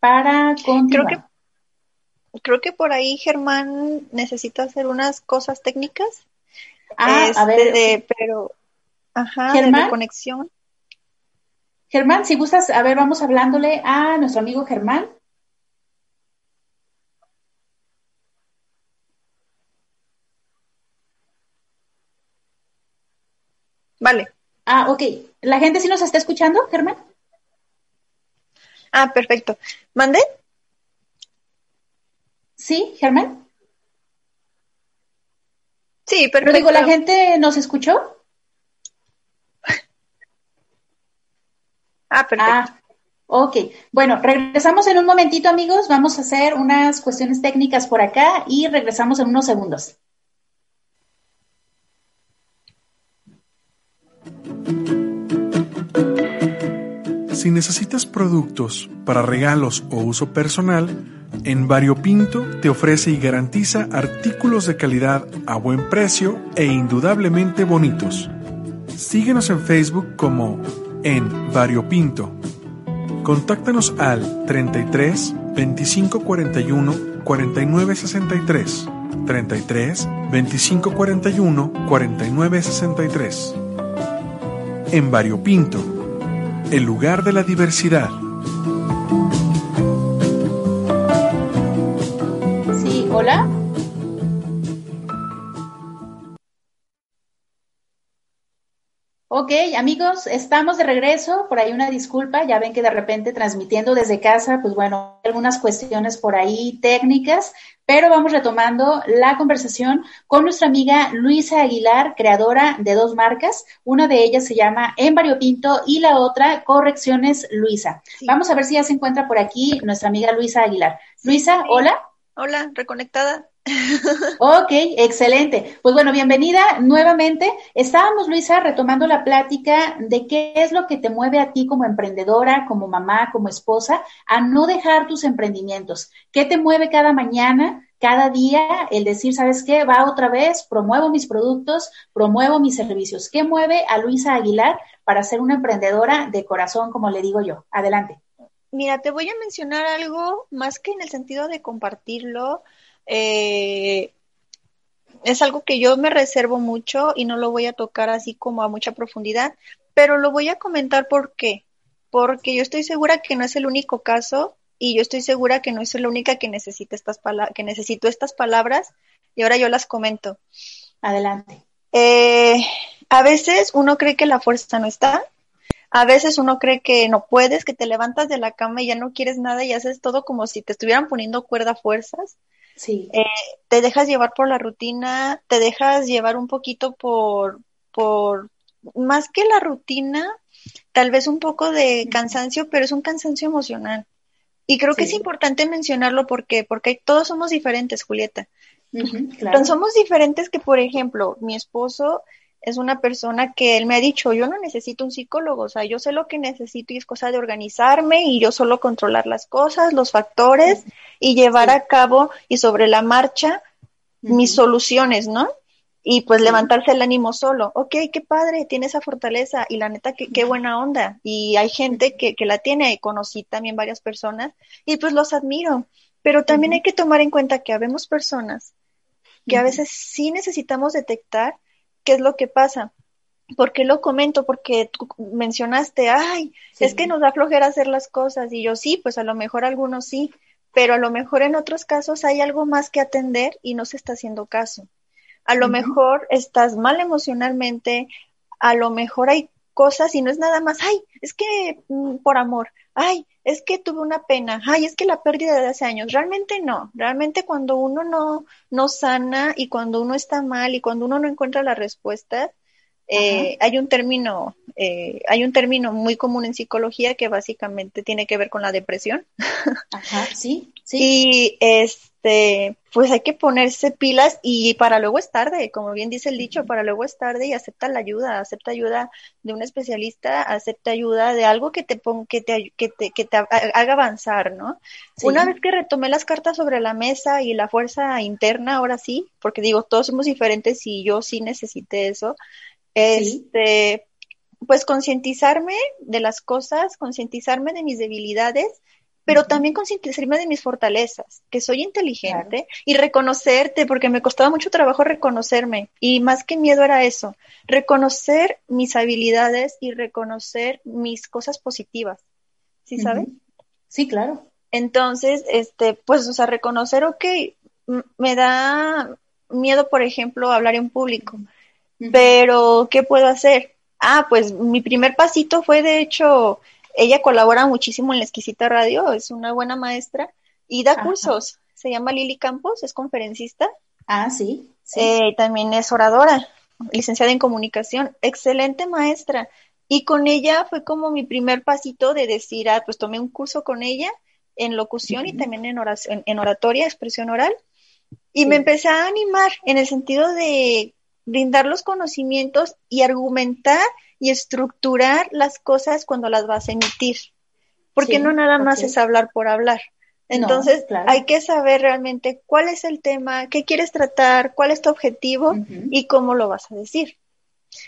para continuar? Creo que, creo que por ahí Germán necesita hacer unas cosas técnicas. Ah, a ver. Este, pero, ajá, ¿Germán? de conexión. Germán, si gustas, a ver, vamos hablándole a nuestro amigo Germán. Vale. Ah, ok. ¿La gente sí nos está escuchando, Germán? Ah, perfecto. ¿Mande? Sí, Germán. Sí, perfecto. Pero digo, ¿la gente nos escuchó? Ah, perfecto. Ah, ok. Bueno, regresamos en un momentito, amigos. Vamos a hacer unas cuestiones técnicas por acá y regresamos en unos segundos. Si necesitas productos para regalos o uso personal, En Variopinto te ofrece y garantiza artículos de calidad a buen precio e indudablemente bonitos. Síguenos en Facebook como en Variopinto. Contáctanos al 33 25 41 49 63. 33 25 41 49 63. En Variopinto, el lugar de la diversidad. Ok, amigos, estamos de regreso. Por ahí una disculpa, ya ven que de repente transmitiendo desde casa, pues bueno, algunas cuestiones por ahí técnicas, pero vamos retomando la conversación con nuestra amiga Luisa Aguilar, creadora de dos marcas. Una de ellas se llama En Pinto y la otra Correcciones Luisa. Vamos a ver si ya se encuentra por aquí nuestra amiga Luisa Aguilar. Luisa, hola. Hola, reconectada. Ok, excelente. Pues bueno, bienvenida nuevamente. Estábamos, Luisa, retomando la plática de qué es lo que te mueve a ti como emprendedora, como mamá, como esposa, a no dejar tus emprendimientos. ¿Qué te mueve cada mañana, cada día, el decir, ¿sabes qué? Va otra vez, promuevo mis productos, promuevo mis servicios. ¿Qué mueve a Luisa Aguilar para ser una emprendedora de corazón, como le digo yo? Adelante. Mira, te voy a mencionar algo más que en el sentido de compartirlo eh, es algo que yo me reservo mucho y no lo voy a tocar así como a mucha profundidad, pero lo voy a comentar por qué. Porque yo estoy segura que no es el único caso y yo estoy segura que no es la única que necesita estas que necesito estas palabras y ahora yo las comento. Adelante. Eh, a veces uno cree que la fuerza no está, a veces uno cree que no puedes, que te levantas de la cama y ya no quieres nada y haces todo como si te estuvieran poniendo cuerda fuerzas. Sí. Eh, te dejas llevar por la rutina, te dejas llevar un poquito por, por, más que la rutina, tal vez un poco de cansancio, pero es un cansancio emocional. Y creo que es importante mencionarlo porque, porque todos somos diferentes, Julieta. somos diferentes que, por ejemplo, mi esposo es una persona que él me ha dicho, yo no necesito un psicólogo, o sea, yo sé lo que necesito y es cosa de organizarme y yo solo controlar las cosas, los factores y llevar a cabo y sobre la marcha mis soluciones, ¿no? Y pues levantarse el ánimo solo. Ok, qué padre, tiene esa fortaleza y la neta, qué, qué buena onda. Y hay gente que, que la tiene, conocí también varias personas y pues los admiro. Pero también hay que tomar en cuenta que habemos personas que a veces sí necesitamos detectar ¿Qué es lo que pasa? ¿Por qué lo comento? Porque tú mencionaste, ay, es que nos da flojera hacer las cosas. Y yo sí, pues a lo mejor algunos sí, pero a lo mejor en otros casos hay algo más que atender y no se está haciendo caso. A lo mejor estás mal emocionalmente, a lo mejor hay cosas y no es nada más, ay, es que mm, por amor, ay, es que tuve una pena, ay, es que la pérdida de hace años. Realmente no, realmente cuando uno no, no sana y cuando uno está mal y cuando uno no encuentra la respuesta, eh, hay un término, eh, hay un término muy común en psicología que básicamente tiene que ver con la depresión. Ajá, sí, sí. Y este, pues hay que ponerse pilas y para luego es tarde, como bien dice el dicho, para luego es tarde y acepta la ayuda, acepta ayuda de un especialista, acepta ayuda de algo que te ponga, que te, que te, que te haga avanzar, ¿no? Una vez que retomé las cartas sobre la mesa y la fuerza interna, ahora sí, porque digo, todos somos diferentes y yo sí necesité eso, este, pues concientizarme de las cosas, concientizarme de mis debilidades, pero también concientizarme de mis fortalezas, que soy inteligente y reconocerte, porque me costaba mucho trabajo reconocerme y más que miedo era eso, reconocer mis habilidades y reconocer mis cosas positivas. ¿Sí sabes? Sí, claro. Entonces, este, pues, o sea, reconocer, ok, me da miedo, por ejemplo, hablar en público pero, ¿qué puedo hacer? Ah, pues mi primer pasito fue, de hecho, ella colabora muchísimo en la exquisita radio, es una buena maestra y da cursos. Se llama Lili Campos, es conferencista. Ah, sí. Eh, también es oradora, licenciada en comunicación, excelente maestra. Y con ella fue como mi primer pasito de decir, ah, pues tomé un curso con ella en locución y también en, oración, en oratoria, expresión oral. Y me empecé a animar en el sentido de brindar los conocimientos y argumentar y estructurar las cosas cuando las vas a emitir. Porque no nada más es hablar por hablar. Entonces, hay que saber realmente cuál es el tema, qué quieres tratar, cuál es tu objetivo y cómo lo vas a decir.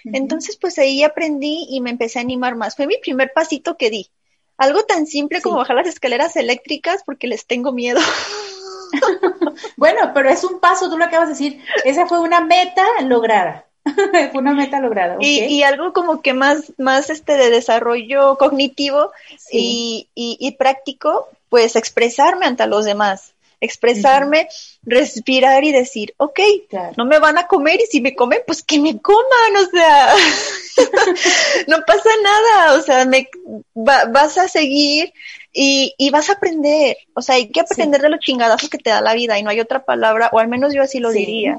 Entonces, pues ahí aprendí y me empecé a animar más. Fue mi primer pasito que di. Algo tan simple como bajar las escaleras eléctricas porque les tengo miedo. bueno, pero es un paso, tú lo acabas de decir. Esa fue una meta lograda. fue una meta lograda. Y, algo como que más, más este de desarrollo cognitivo y, y, práctico, pues expresarme ante los demás expresarme, respirar y decir, ok, no me van a comer y si me comen, pues que me coman, o sea, no pasa nada, o sea, me vas a seguir y, y, vas a aprender, o sea, hay que aprender de los chingadazos que te da la vida y no hay otra palabra, o al menos yo así lo diría.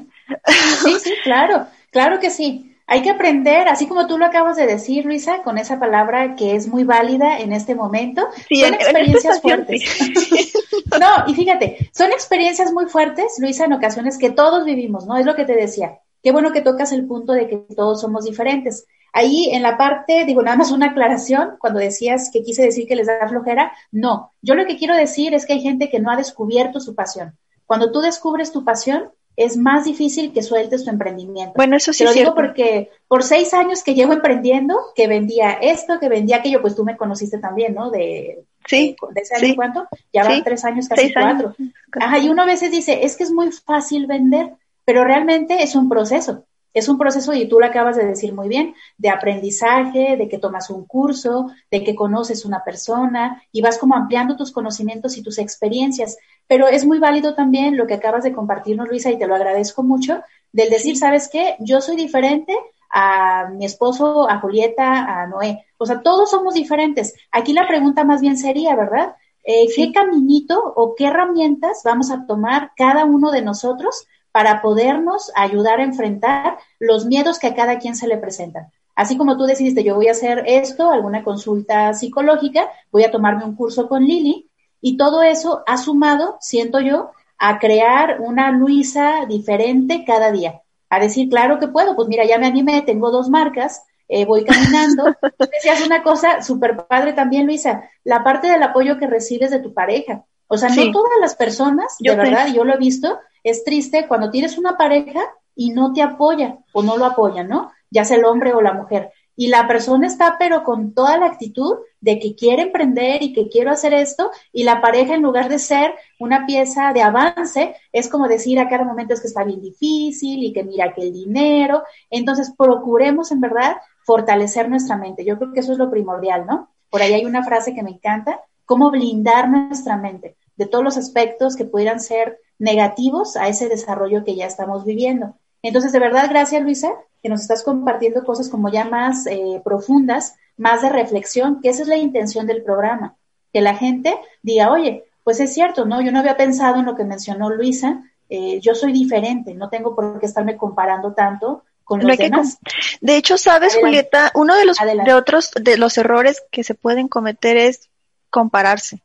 sí, sí, claro, claro que sí. Hay que aprender, así como tú lo acabas de decir, Luisa, con esa palabra que es muy válida en este momento. son experiencias fuertes. no, y fíjate, son experiencias muy fuertes, Luisa, en ocasiones que todos vivimos, ¿no? Es lo que te decía. Qué bueno que tocas el punto de que todos somos diferentes. Ahí en la parte, digo, nada más una aclaración, cuando decías que quise decir que les da flojera, no. Yo lo que quiero decir es que hay gente que no ha descubierto su pasión. Cuando tú descubres tu pasión, es más difícil que sueltes tu emprendimiento. Bueno, eso sí. Te lo digo porque por seis años que llevo emprendiendo, que vendía esto, que vendía aquello, pues tú me conociste también, ¿no? De, sí, de, ese año cuánto? Ya van tres años, casi cuatro. Ajá, y uno a veces dice, es que es muy fácil vender, pero realmente es un proceso. Es un proceso, y tú lo acabas de decir muy bien, de aprendizaje, de que tomas un curso, de que conoces una persona y vas como ampliando tus conocimientos y tus experiencias. Pero es muy válido también lo que acabas de compartirnos, Luisa, y te lo agradezco mucho, del decir, ¿sabes qué? Yo soy diferente a mi esposo, a Julieta, a Noé. O sea, todos somos diferentes. Aquí la pregunta más bien sería, ¿verdad? Eh, ¿Qué caminito o qué herramientas vamos a tomar cada uno de nosotros para podernos ayudar a enfrentar los miedos que a cada quien se le presentan. Así como tú decidiste, yo voy a hacer esto, alguna consulta psicológica, voy a tomarme un curso con Lili, y todo eso ha sumado, siento yo, a crear una Luisa diferente cada día. A decir, claro que puedo, pues mira, ya me animé, tengo dos marcas, eh, voy caminando. Decías una cosa súper padre también, Luisa, la parte del apoyo que recibes de tu pareja. O sea, no todas las personas, de verdad, yo lo he visto, es triste cuando tienes una pareja y no te apoya o no lo apoya, ¿no? Ya sea el hombre o la mujer. Y la persona está pero con toda la actitud de que quiere emprender y que quiero hacer esto y la pareja en lugar de ser una pieza de avance es como decir a cada momento es que está bien difícil y que mira que el dinero. Entonces procuremos en verdad fortalecer nuestra mente. Yo creo que eso es lo primordial, ¿no? Por ahí hay una frase que me encanta, cómo blindar nuestra mente de todos los aspectos que pudieran ser negativos a ese desarrollo que ya estamos viviendo. Entonces, de verdad, gracias Luisa, que nos estás compartiendo cosas como ya más eh, profundas, más de reflexión, que esa es la intención del programa, que la gente diga, oye, pues es cierto, ¿no? Yo no había pensado en lo que mencionó Luisa, eh, yo soy diferente, no tengo por qué estarme comparando tanto con los demás. De hecho, sabes, Julieta, uno de los de otros de los errores que se pueden cometer es compararse.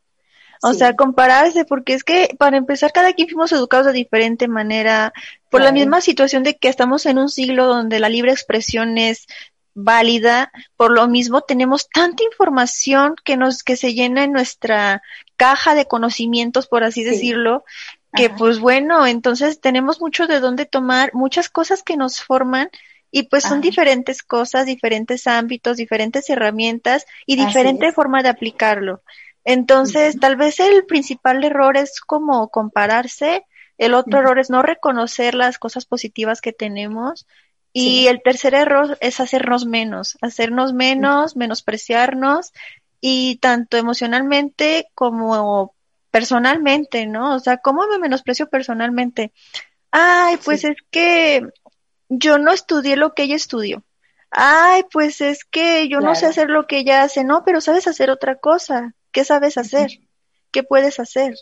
O sea, compararse, porque es que para empezar, cada quien fuimos educados de diferente manera, por la misma situación de que estamos en un siglo donde la libre expresión es válida, por lo mismo tenemos tanta información que nos, que se llena en nuestra caja de conocimientos, por así decirlo, que pues bueno, entonces tenemos mucho de dónde tomar, muchas cosas que nos forman y pues son diferentes cosas, diferentes ámbitos, diferentes herramientas y diferente forma de aplicarlo. Entonces, tal vez el principal error es como compararse, el otro error es no reconocer las cosas positivas que tenemos y el tercer error es hacernos menos, hacernos menos, menospreciarnos y tanto emocionalmente como personalmente, ¿no? O sea, ¿cómo me menosprecio personalmente? Ay, pues es que yo no estudié lo que ella estudió. Ay, pues es que yo no sé hacer lo que ella hace. No, pero sabes hacer otra cosa. ¿Qué sabes hacer? ¿Qué puedes hacer?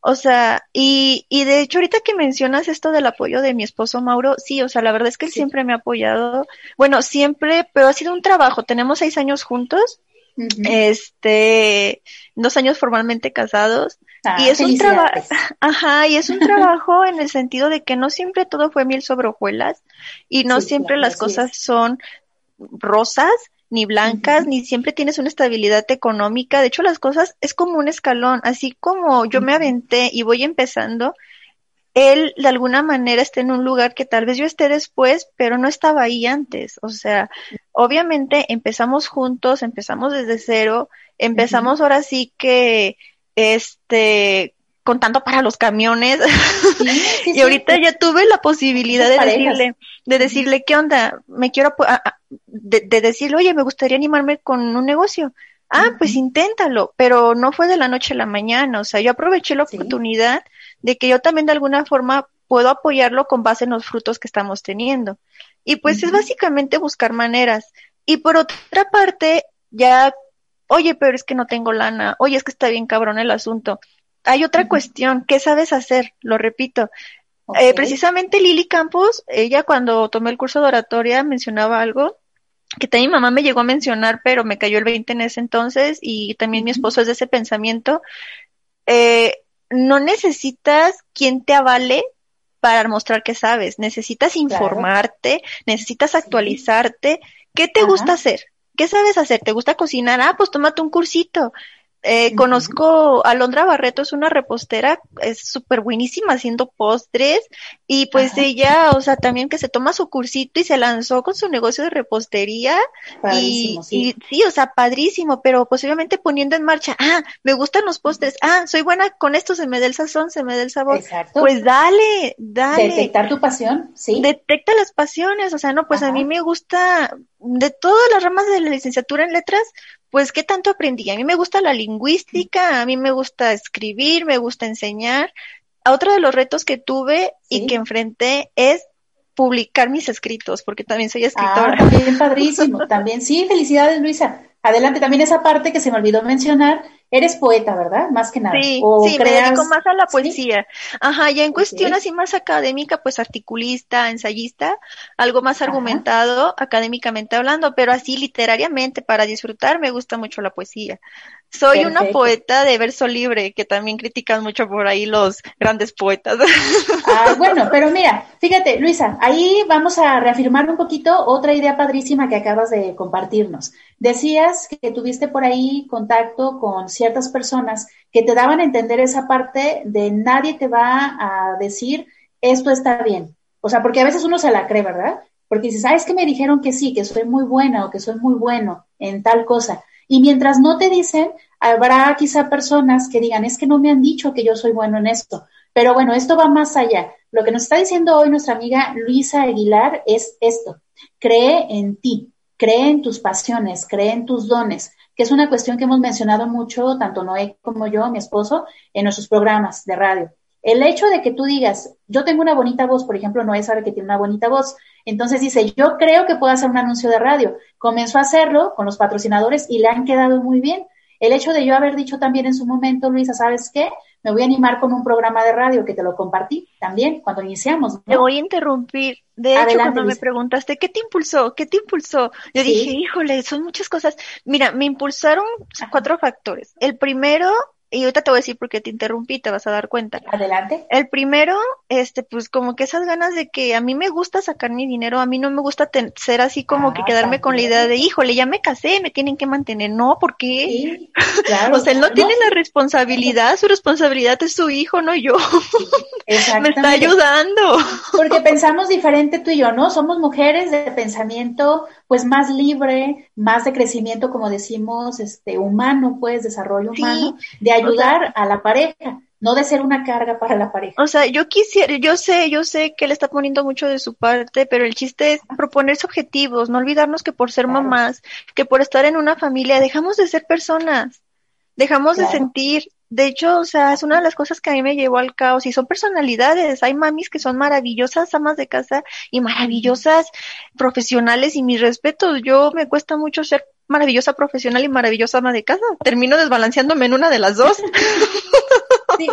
O sea, y, y de hecho ahorita que mencionas esto del apoyo de mi esposo Mauro, sí, o sea, la verdad es que él siempre me ha apoyado. Bueno, siempre, pero ha sido un trabajo. Tenemos seis años juntos, este, dos años formalmente casados. Ah, y es un trabajo, ajá, y es un trabajo en el sentido de que no siempre todo fue miel sobre hojuelas y no siempre las cosas son rosas ni blancas, ni siempre tienes una estabilidad económica. De hecho, las cosas es como un escalón. Así como yo me aventé y voy empezando, él de alguna manera está en un lugar que tal vez yo esté después, pero no estaba ahí antes. O sea, obviamente empezamos juntos, empezamos desde cero, empezamos ahora sí que, este, contando para los camiones. y ahorita ya tuve la posibilidad de decirle, de decirle, ¿qué onda? Me quiero, de, de, decirle, oye, me gustaría animarme con un negocio. Ah, pues inténtalo, pero no fue de la noche a la mañana, o sea, yo aproveché la oportunidad de que yo también de alguna forma puedo apoyarlo con base en los frutos que estamos teniendo. Y pues es básicamente buscar maneras. Y por otra parte, ya, oye, pero es que no tengo lana, oye, es que está bien cabrón el asunto hay otra cuestión, ¿qué sabes hacer? Lo repito. Eh, precisamente Lili Campos, ella cuando tomé el curso de oratoria mencionaba algo que también mi mamá me llegó a mencionar, pero me cayó el 20 en ese entonces y también mi esposo es de ese pensamiento. Eh, no necesitas quien te avale para mostrar que sabes, necesitas informarte, necesitas actualizarte. ¿Qué te gusta hacer? ¿Qué sabes hacer? ¿Te gusta cocinar? Ah, pues tómate un cursito. Eh, conozco a Londra Barreto, es una repostera, es súper buenísima haciendo postres y pues ella, o sea, también que se toma su cursito y se lanzó con su negocio de repostería y, sí. sí, o sea, padrísimo, pero posiblemente poniendo en marcha, ah, me gustan los postres, ah, soy buena con esto, se me da el sazón, se me da el sabor. Exacto. Pues dale, dale. Detectar tu pasión, sí. Detecta las pasiones, o sea, no, pues a mí me gusta de todas las ramas de la licenciatura en letras, pues, ¿qué tanto aprendí? A mí me gusta la lingüística, a mí me gusta escribir, me gusta enseñar. Otro de los retos que tuve y que enfrenté es publicar mis escritos, porque también soy escritora. Ah, bien padrísimo. también, sí, felicidades, Luisa. Adelante, también esa parte que se me olvidó mencionar, Eres poeta, ¿verdad? Más que nada. Sí, sí, me dedico más a la poesía. Ajá, ya en cuestión así más académica, pues articulista, ensayista, algo más argumentado, académicamente hablando, pero así literariamente, para disfrutar, me gusta mucho la poesía. Soy una poeta de verso libre, que también critican mucho por ahí los grandes poetas. Ah, bueno, pero mira, fíjate, Luisa, ahí vamos a reafirmar un poquito otra idea padrísima que acabas de compartirnos. Decías que tuviste por ahí contacto con ciertas personas que te daban a entender esa parte de nadie te va a decir esto está bien. O sea, porque a veces uno se la cree, ¿verdad? Porque dices, ah, es que me dijeron que sí, que soy muy buena o que soy muy bueno en tal cosa. Y mientras no te dicen, habrá quizá personas que digan, es que no me han dicho que yo soy bueno en esto. Pero bueno, esto va más allá. Lo que nos está diciendo hoy nuestra amiga Luisa Aguilar es esto. Cree en ti, cree en tus pasiones, cree en tus dones, que es una cuestión que hemos mencionado mucho, tanto Noé como yo, mi esposo, en nuestros programas de radio. El hecho de que tú digas, yo tengo una bonita voz, por ejemplo, Noé sabe que tiene una bonita voz, entonces dice, yo creo que puedo hacer un anuncio de radio. Comenzó a hacerlo con los patrocinadores y le han quedado muy bien. El hecho de yo haber dicho también en su momento, Luisa, ¿sabes qué? Me voy a animar con un programa de radio que te lo compartí también cuando iniciamos. Te voy a interrumpir. De hecho, cuando me preguntaste, ¿qué te impulsó? ¿Qué te impulsó? Yo dije, híjole, son muchas cosas. Mira, me impulsaron cuatro factores. El primero y ahorita te voy a decir por qué te interrumpí, te vas a dar cuenta. Adelante. El primero, este, pues como que esas ganas de que a mí me gusta sacar mi dinero, a mí no me gusta ser así como que ah, quedarme con la idea de, híjole, ya me casé, me tienen que mantener. No, ¿por qué? claro, o sea, él no, tiene la responsabilidad, su responsabilidad es su hijo, no yo. me está ayudando. Porque pensamos diferente tú y yo, ¿no? Somos mujeres de pensamiento pues más libre, más de crecimiento, como decimos, este, humano, pues, desarrollo humano, de ayudar a la pareja, no de ser una carga para la pareja. O sea, yo quisiera, yo sé, yo sé que él está poniendo mucho de su parte, pero el chiste es proponerse objetivos, no olvidarnos que por ser mamás, que por estar en una familia, dejamos de ser personas, dejamos de sentir, de hecho, o sea, es una de las cosas que a mí me llevó al caos y son personalidades. Hay mamis que son maravillosas amas de casa y maravillosas profesionales y mis respetos. Yo me cuesta mucho ser maravillosa profesional y maravillosa ama de casa. Termino desbalanceándome en una de las dos.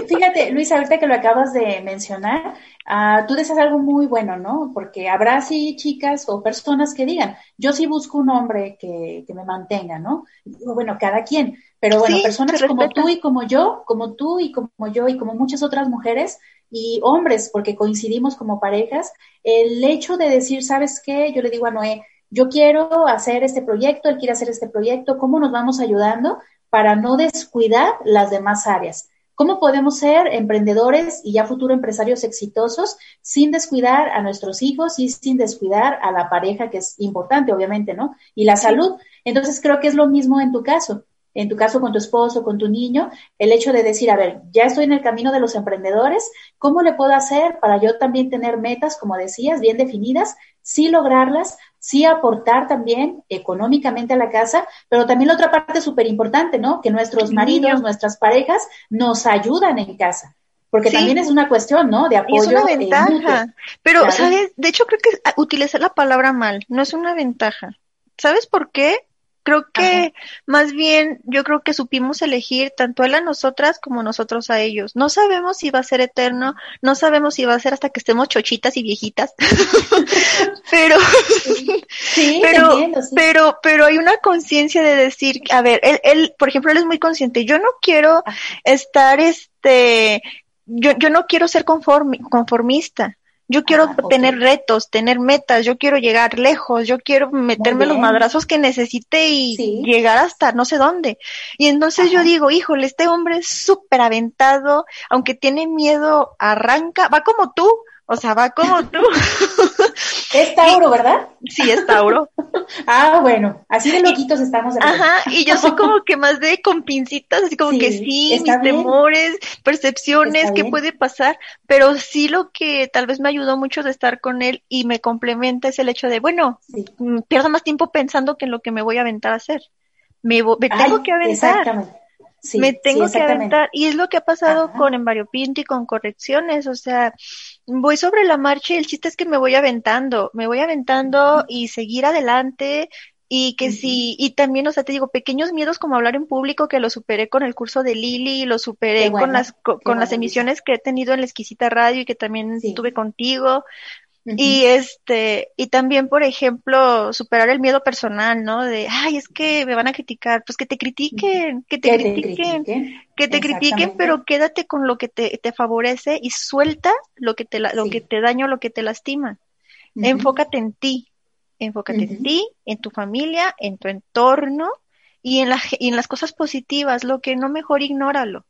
Fíjate, Luis, ahorita que lo acabas de mencionar, uh, tú deseas algo muy bueno, ¿no? Porque habrá sí chicas o personas que digan, yo sí busco un hombre que, que me mantenga, ¿no? Bueno, cada quien, pero bueno, personas como tú y como yo, como tú y como yo y como muchas otras mujeres y hombres, porque coincidimos como parejas, el hecho de decir, ¿sabes qué? Yo le digo a Noé, yo quiero hacer este proyecto, él quiere hacer este proyecto, ¿cómo nos vamos ayudando para no descuidar las demás áreas? ¿Cómo podemos ser emprendedores y ya futuro empresarios exitosos sin descuidar a nuestros hijos y sin descuidar a la pareja, que es importante, obviamente, ¿no? Y la salud. Entonces creo que es lo mismo en tu caso. En tu caso con tu esposo, con tu niño, el hecho de decir, a ver, ya estoy en el camino de los emprendedores, ¿cómo le puedo hacer para yo también tener metas, como decías, bien definidas, sí lograrlas, sí aportar también económicamente a la casa, pero también la otra parte súper importante, ¿no? Que nuestros maridos, nuestras parejas nos ayudan en casa. Porque también es una cuestión, ¿no? De apoyo. es una ventaja. pero, ¿sabes? De hecho, creo que utilizar la palabra mal no es una ventaja. ¿Sabes por qué? Creo que más bien yo creo que supimos elegir tanto él a nosotras como nosotros a ellos. No sabemos si va a ser eterno, no sabemos si va a ser hasta que estemos chochitas y viejitas. pero sí, pero pero pero hay una conciencia de decir, a ver, él él por ejemplo él es muy consciente, yo no quiero estar este yo, yo no quiero ser conformista. Yo quiero ah, tener retos, tener metas, yo quiero llegar lejos, yo quiero meterme los madrazos que necesite y llegar hasta no sé dónde. Y entonces yo digo, híjole, este hombre es súper aventado, aunque tiene miedo, arranca, va como tú, o sea, va como tú. Es Tauro, ¿verdad? Sí, es Tauro. ah, bueno, así de loquitos estamos. Ajá, y yo soy como que más de con pincitas, así como que sí, mis temores, percepciones, qué puede pasar, pero sí lo que tal vez me ayudó mucho de estar con él y me complementa es el hecho de, bueno, mm, pierdo más tiempo pensando que en lo que me voy a aventar a hacer. Me, tengo que aventar. Exactamente. me tengo que aventar. Y es lo que ha pasado con Pinto y con correcciones. O sea, voy sobre la marcha y el chiste es que me voy aventando, me voy aventando y seguir adelante y que sí, y también, o sea, te digo, pequeños miedos como hablar en público que lo superé con el curso de Lili, lo superé con las con, las emisiones que he tenido en la exquisita radio y que también tuve contigo. Y este, y también, por ejemplo, superar el miedo personal, ¿no? De, ay, es que me van a criticar, pues que te critiquen, que te critiquen, que te critiquen, pero quédate con lo que te, te favorece y suelta lo que te, lo que te daña, lo que te lastima. Enfócate en ti, enfócate en ti, en tu familia, en tu entorno y en, la, y en las cosas positivas, lo que no mejor ignóralo.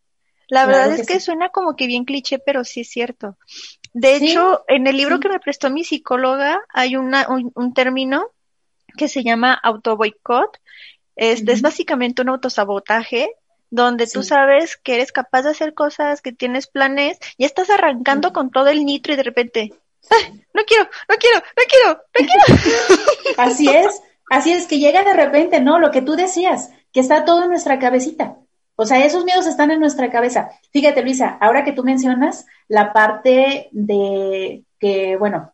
La verdad es que, suena como que bien cliché, pero sí es cierto. De hecho, en el libro que me prestó mi psicóloga hay una, un, término que se llama autoboicot. Este Es básicamente un autosabotaje donde tú sabes que eres capaz de hacer cosas, que tienes planes, y estás arrancando con todo el nitro y de repente, no quiero, no quiero, no quiero, no quiero. Así es, así es que llega de repente, ¿no? Lo que tú decías, que está todo en nuestra cabecita. O sea, esos miedos están en nuestra cabeza. Fíjate, Luisa, ahora que tú mencionas la parte de que, bueno,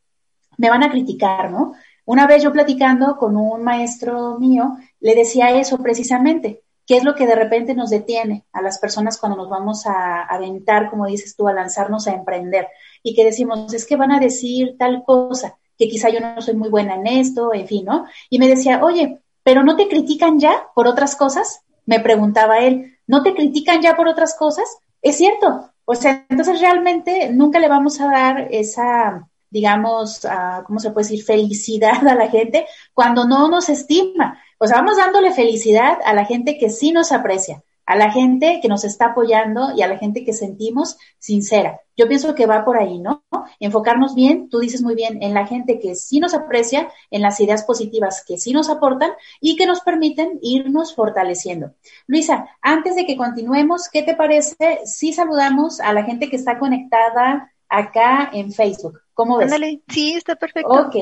me van a criticar, ¿no? Una vez yo platicando con un maestro mío, le decía eso precisamente, qué es lo que de repente nos detiene a las personas cuando nos vamos a aventar, como dices tú, a lanzarnos a emprender y que decimos, es que van a decir tal cosa, que quizá yo no soy muy buena en esto, en fin, ¿no? Y me decía, oye, pero no te critican ya por otras cosas? Me preguntaba él, ¿no te critican ya por otras cosas? Es cierto. O sea, entonces realmente nunca le vamos a dar esa, digamos, uh, ¿cómo se puede decir? Felicidad a la gente cuando no nos estima. O sea, vamos dándole felicidad a la gente que sí nos aprecia a la gente que nos está apoyando y a la gente que sentimos sincera. Yo pienso que va por ahí, ¿no? Enfocarnos bien, tú dices muy bien, en la gente que sí nos aprecia, en las ideas positivas que sí nos aportan y que nos permiten irnos fortaleciendo. Luisa, antes de que continuemos, ¿qué te parece si saludamos a la gente que está conectada acá en Facebook? ¿Cómo ves? Ándale, sí, está perfecto. Ok.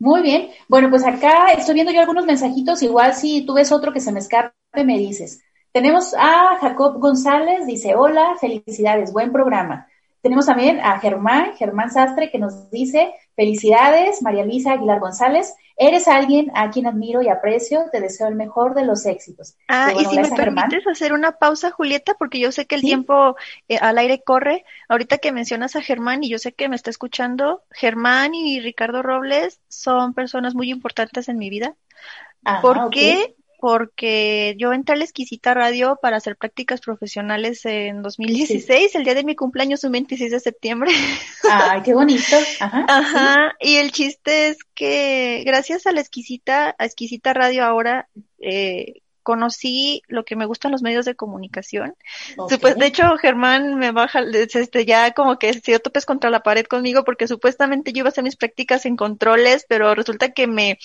Muy bien. Bueno, pues acá estoy viendo yo algunos mensajitos. Igual si tú ves otro que se me escape, me dices. Tenemos a Jacob González, dice, hola, felicidades, buen programa. Tenemos también a Germán, Germán Sastre, que nos dice, felicidades, María Luisa Aguilar González, eres alguien a quien admiro y aprecio, te deseo el mejor de los éxitos. Ah, y si me permites hacer una pausa, Julieta, porque yo sé que el tiempo eh, al aire corre, ahorita que mencionas a Germán y yo sé que me está escuchando, Germán y Ricardo Robles son personas muy importantes en mi vida. Ah, ¿Por qué? Porque yo entré a la exquisita radio para hacer prácticas profesionales en 2016, el día de mi cumpleaños, un 26 de septiembre. Ay, qué bonito. Ajá. Ajá. Y el chiste es que gracias a la exquisita, a exquisita radio ahora, eh, conocí lo que me gustan los medios de comunicación. De hecho, Germán me baja, este, ya como que se dio topes contra la pared conmigo porque supuestamente yo iba a hacer mis prácticas en controles, pero resulta que me,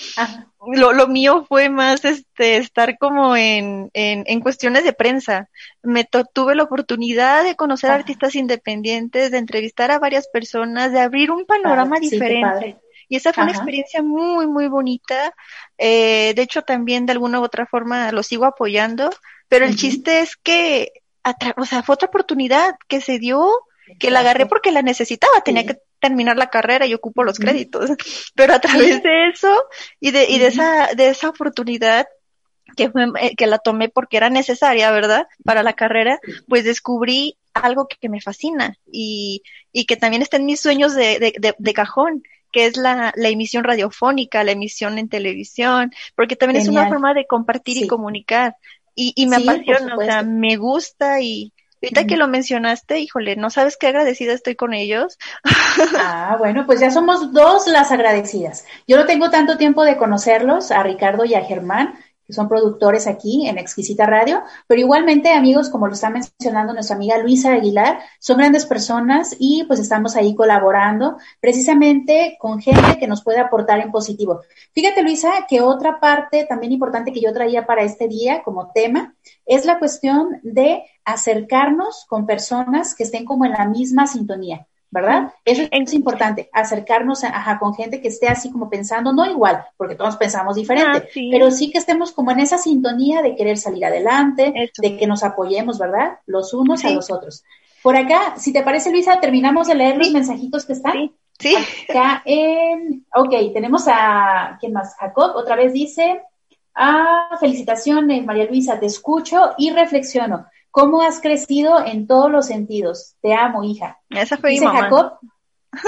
lo, lo, mío fue más este, estar como en, en, en cuestiones de prensa. Me tuve la oportunidad de conocer artistas independientes, de entrevistar a varias personas, de abrir un panorama diferente. Y esa fue una experiencia muy, muy bonita. Eh, de hecho, también de alguna u otra forma lo sigo apoyando, pero el chiste es que, o sea, fue otra oportunidad que se dio, que la agarré porque la necesitaba, tenía que terminar la carrera y ocupo los créditos. Pero a través de eso y de, y de esa, de esa oportunidad que, eh, que la tomé porque era necesaria, ¿verdad? Para la carrera, pues descubrí algo que, me fascina y, y que también está en mis sueños de, de, de cajón, que es la, la, emisión radiofónica, la emisión en televisión, porque también es una forma de compartir y comunicar. Y, y me apasiona, o sea, me gusta y ahorita que lo mencionaste, híjole, no sabes qué agradecida estoy con ellos. Ah, bueno, pues ya somos dos las agradecidas. Yo no tengo tanto tiempo de conocerlos, a Ricardo y a Germán, son productores aquí en Exquisita Radio, pero igualmente amigos, como lo está mencionando nuestra amiga Luisa Aguilar, son grandes personas y pues estamos ahí colaborando precisamente con gente que nos puede aportar en positivo. Fíjate Luisa que otra parte también importante que yo traía para este día como tema es la cuestión de acercarnos con personas que estén como en la misma sintonía. ¿Verdad? Eso es importante, acercarnos a, con gente que esté así como pensando, no igual, porque todos pensamos diferente, ah, pero sí que estemos como en esa sintonía de querer salir adelante, de que nos apoyemos, ¿verdad? Los unos a los otros. Por acá, si te parece, Luisa, terminamos de leer los mensajitos que están. Sí. Acá en, ok, tenemos a, ¿quién más? Jacob, otra vez dice, ah, felicitaciones, María Luisa, te escucho y reflexiono. ¿Cómo has crecido en todos los sentidos? Te amo, hija. Esa fue mi mamá. Jacob.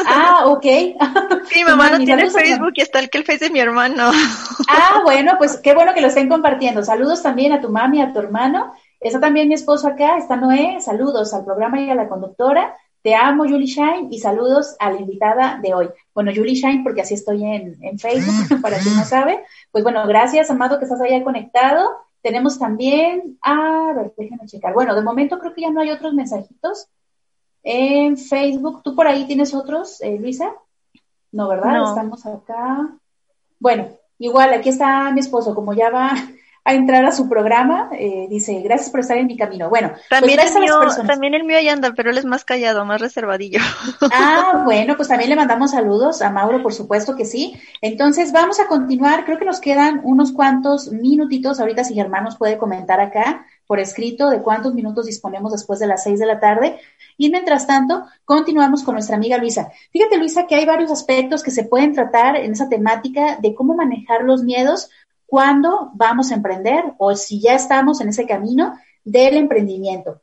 Ah, ok. mi mamá no tiene Facebook y está el que el Face de mi hermano. ah, bueno, pues qué bueno que lo estén compartiendo. Saludos también a tu mami, a tu hermano. Está también mi esposo acá, está Noé. Saludos al programa y a la conductora. Te amo, Julie Shine, y saludos a la invitada de hoy. Bueno, Julie Shine, porque así estoy en, en Facebook, para quien no sabe. Pues bueno, gracias, Amado, que estás allá conectado. Tenemos también, a ver, déjenme checar. Bueno, de momento creo que ya no hay otros mensajitos en Facebook. ¿Tú por ahí tienes otros, eh, Luisa? No, ¿verdad? Estamos acá. Bueno, igual, aquí está mi esposo, como ya va a entrar a su programa, eh, dice, gracias por estar en mi camino. Bueno, pues también, el mío, también el mío ahí anda, pero él es más callado, más reservadillo. Ah, bueno, pues también le mandamos saludos a Mauro, por supuesto que sí. Entonces, vamos a continuar, creo que nos quedan unos cuantos minutitos, ahorita si Germán nos puede comentar acá por escrito de cuántos minutos disponemos después de las seis de la tarde. Y mientras tanto, continuamos con nuestra amiga Luisa. Fíjate, Luisa, que hay varios aspectos que se pueden tratar en esa temática de cómo manejar los miedos cuándo vamos a emprender o si ya estamos en ese camino del emprendimiento.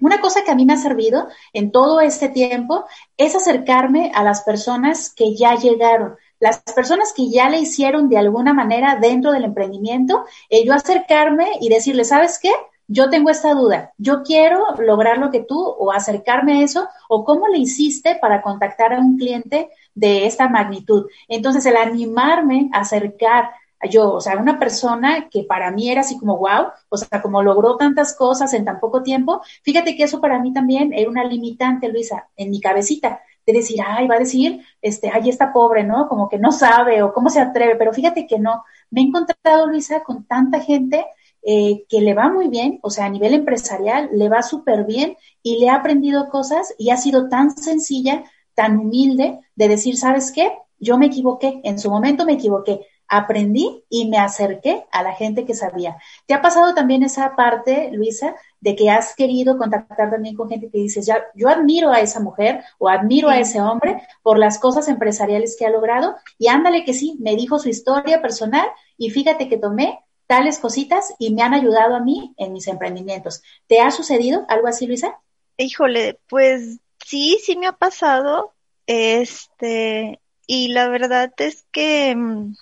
Una cosa que a mí me ha servido en todo este tiempo es acercarme a las personas que ya llegaron, las personas que ya le hicieron de alguna manera dentro del emprendimiento, y yo acercarme y decirle, ¿sabes qué? Yo tengo esta duda, yo quiero lograr lo que tú o acercarme a eso, o cómo le hiciste para contactar a un cliente de esta magnitud. Entonces, el animarme a acercar yo, o sea, una persona que para mí era así como wow, o sea, como logró tantas cosas en tan poco tiempo, fíjate que eso para mí también era una limitante, Luisa, en mi cabecita, de decir, ay, va a decir, este, ay, está pobre, ¿no? Como que no sabe o cómo se atreve, pero fíjate que no. Me he encontrado, Luisa, con tanta gente eh, que le va muy bien, o sea, a nivel empresarial, le va súper bien y le ha aprendido cosas y ha sido tan sencilla, tan humilde de decir, ¿sabes qué? Yo me equivoqué, en su momento me equivoqué, aprendí y me acerqué a la gente que sabía. ¿Te ha pasado también esa parte, Luisa, de que has querido contactar también con gente que dices, ya, yo admiro a esa mujer o admiro a ese hombre por las cosas empresariales que ha logrado y ándale que sí, me dijo su historia personal y fíjate que tomé tales cositas y me han ayudado a mí en mis emprendimientos. ¿Te ha sucedido algo así, Luisa? Híjole, pues sí, sí me ha pasado. Este, y la verdad es que mm,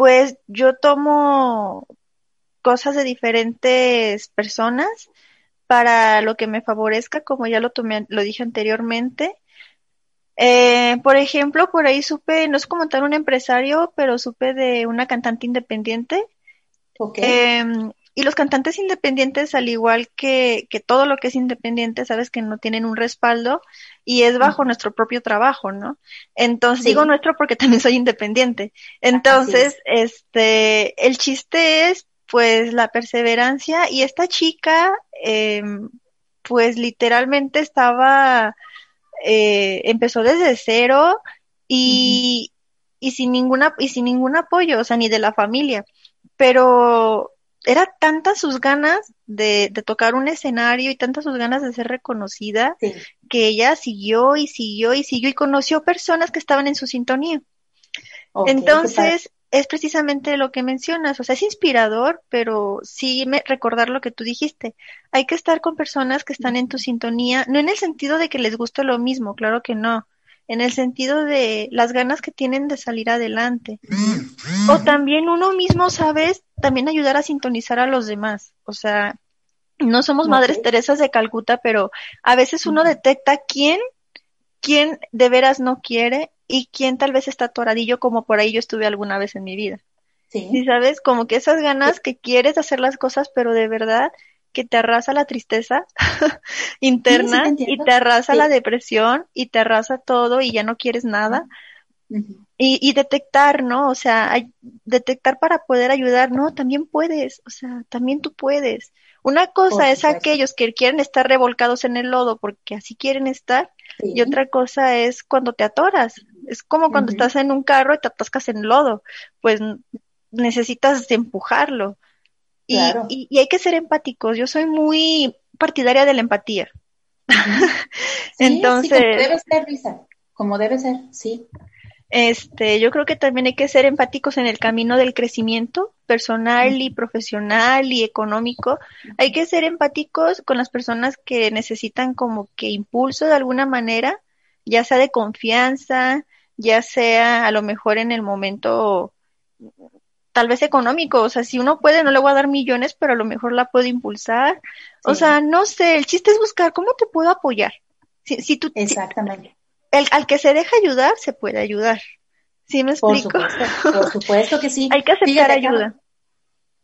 pues yo tomo cosas de diferentes personas para lo que me favorezca, como ya lo tomé, lo dije anteriormente. Eh, por ejemplo, por ahí supe, no es como tal un empresario, pero supe de una cantante independiente. Okay. Em, y los cantantes independientes, al igual que, que todo lo que es independiente, sabes que no tienen un respaldo y es bajo nuestro propio trabajo, ¿no? Entonces, digo nuestro porque también soy independiente. Entonces, este, el chiste es, pues, la perseverancia y esta chica, eh, pues, literalmente estaba, eh, empezó desde cero y, y sin ninguna, y sin ningún apoyo, o sea, ni de la familia. Pero era tantas sus ganas de, de, tocar un escenario y tantas sus ganas de ser reconocida sí. que ella siguió y siguió y siguió y conoció personas que estaban en su sintonía. Okay, Entonces, es precisamente lo que mencionas, o sea, es inspirador, pero sí me, recordar lo que tú dijiste. Hay que estar con personas que están en tu sintonía, no en el sentido de que les guste lo mismo, claro que no, en el sentido de las ganas que tienen de salir adelante. O también uno mismo, ¿sabes? También ayudar a sintonizar a los demás. O sea, no somos okay. madres Teresas de Calcuta, pero a veces uno detecta quién, quién de veras no quiere y quién tal vez está atoradillo como por ahí yo estuve alguna vez en mi vida. Sí. ¿Sí sabes? Como que esas ganas que quieres hacer las cosas, pero de verdad que te arrasa la tristeza interna sí, sí te y te arrasa sí. la depresión y te arrasa todo y ya no quieres nada. Uh -huh. y, y, detectar, ¿no? O sea, hay, detectar para poder ayudar, no, también puedes, o sea, también tú puedes. Una cosa es aquellos que quieren estar revolcados en el lodo porque así quieren estar, y otra cosa es cuando te atoras. Es como cuando uh -huh. estás en un carro y te atascas en el lodo, pues necesitas empujarlo. Claro. Y, hay que ser empáticos. Yo soy muy partidaria de la empatía. Sí, Entonces. Sí, como debe ser, Lisa. Como debe ser, sí. Este, yo creo que también hay que ser empáticos en el camino del crecimiento personal y profesional y económico. Hay que ser empáticos con las personas que necesitan como que impulso de alguna manera, ya sea de confianza, ya sea a lo mejor en el momento tal vez económico, o sea, si uno puede, no le voy a dar millones, pero a lo mejor la puedo impulsar. Sí. O sea, no sé, el chiste es buscar cómo te puedo apoyar. Si, si tú, Exactamente. Si, el, al que se deja ayudar, se puede ayudar. ¿Sí me explico? Por supuesto, por supuesto que sí. Hay que aceptar Fíjate, ayuda.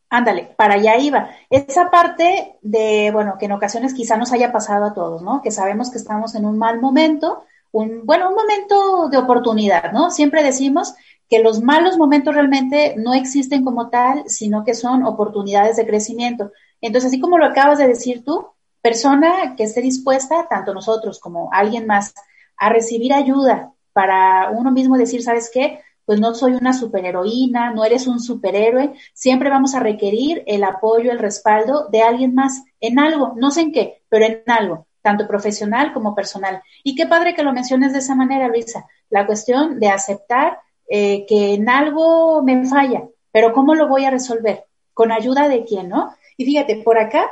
Ándale, para allá iba. Esa parte de, bueno, que en ocasiones quizá nos haya pasado a todos, ¿no? Que sabemos que estamos en un mal momento, un, bueno, un momento de oportunidad, ¿no? Siempre decimos que los malos momentos realmente no existen como tal, sino que son oportunidades de crecimiento. Entonces, así como lo acabas de decir tú, persona que esté dispuesta, tanto nosotros como alguien más, a recibir ayuda para uno mismo decir, ¿sabes qué? Pues no soy una superheroína, no eres un superhéroe, siempre vamos a requerir el apoyo, el respaldo de alguien más en algo, no sé en qué, pero en algo, tanto profesional como personal. Y qué padre que lo menciones de esa manera, Luisa, la cuestión de aceptar eh, que en algo me falla, pero ¿cómo lo voy a resolver? ¿Con ayuda de quién, no? Y fíjate, por acá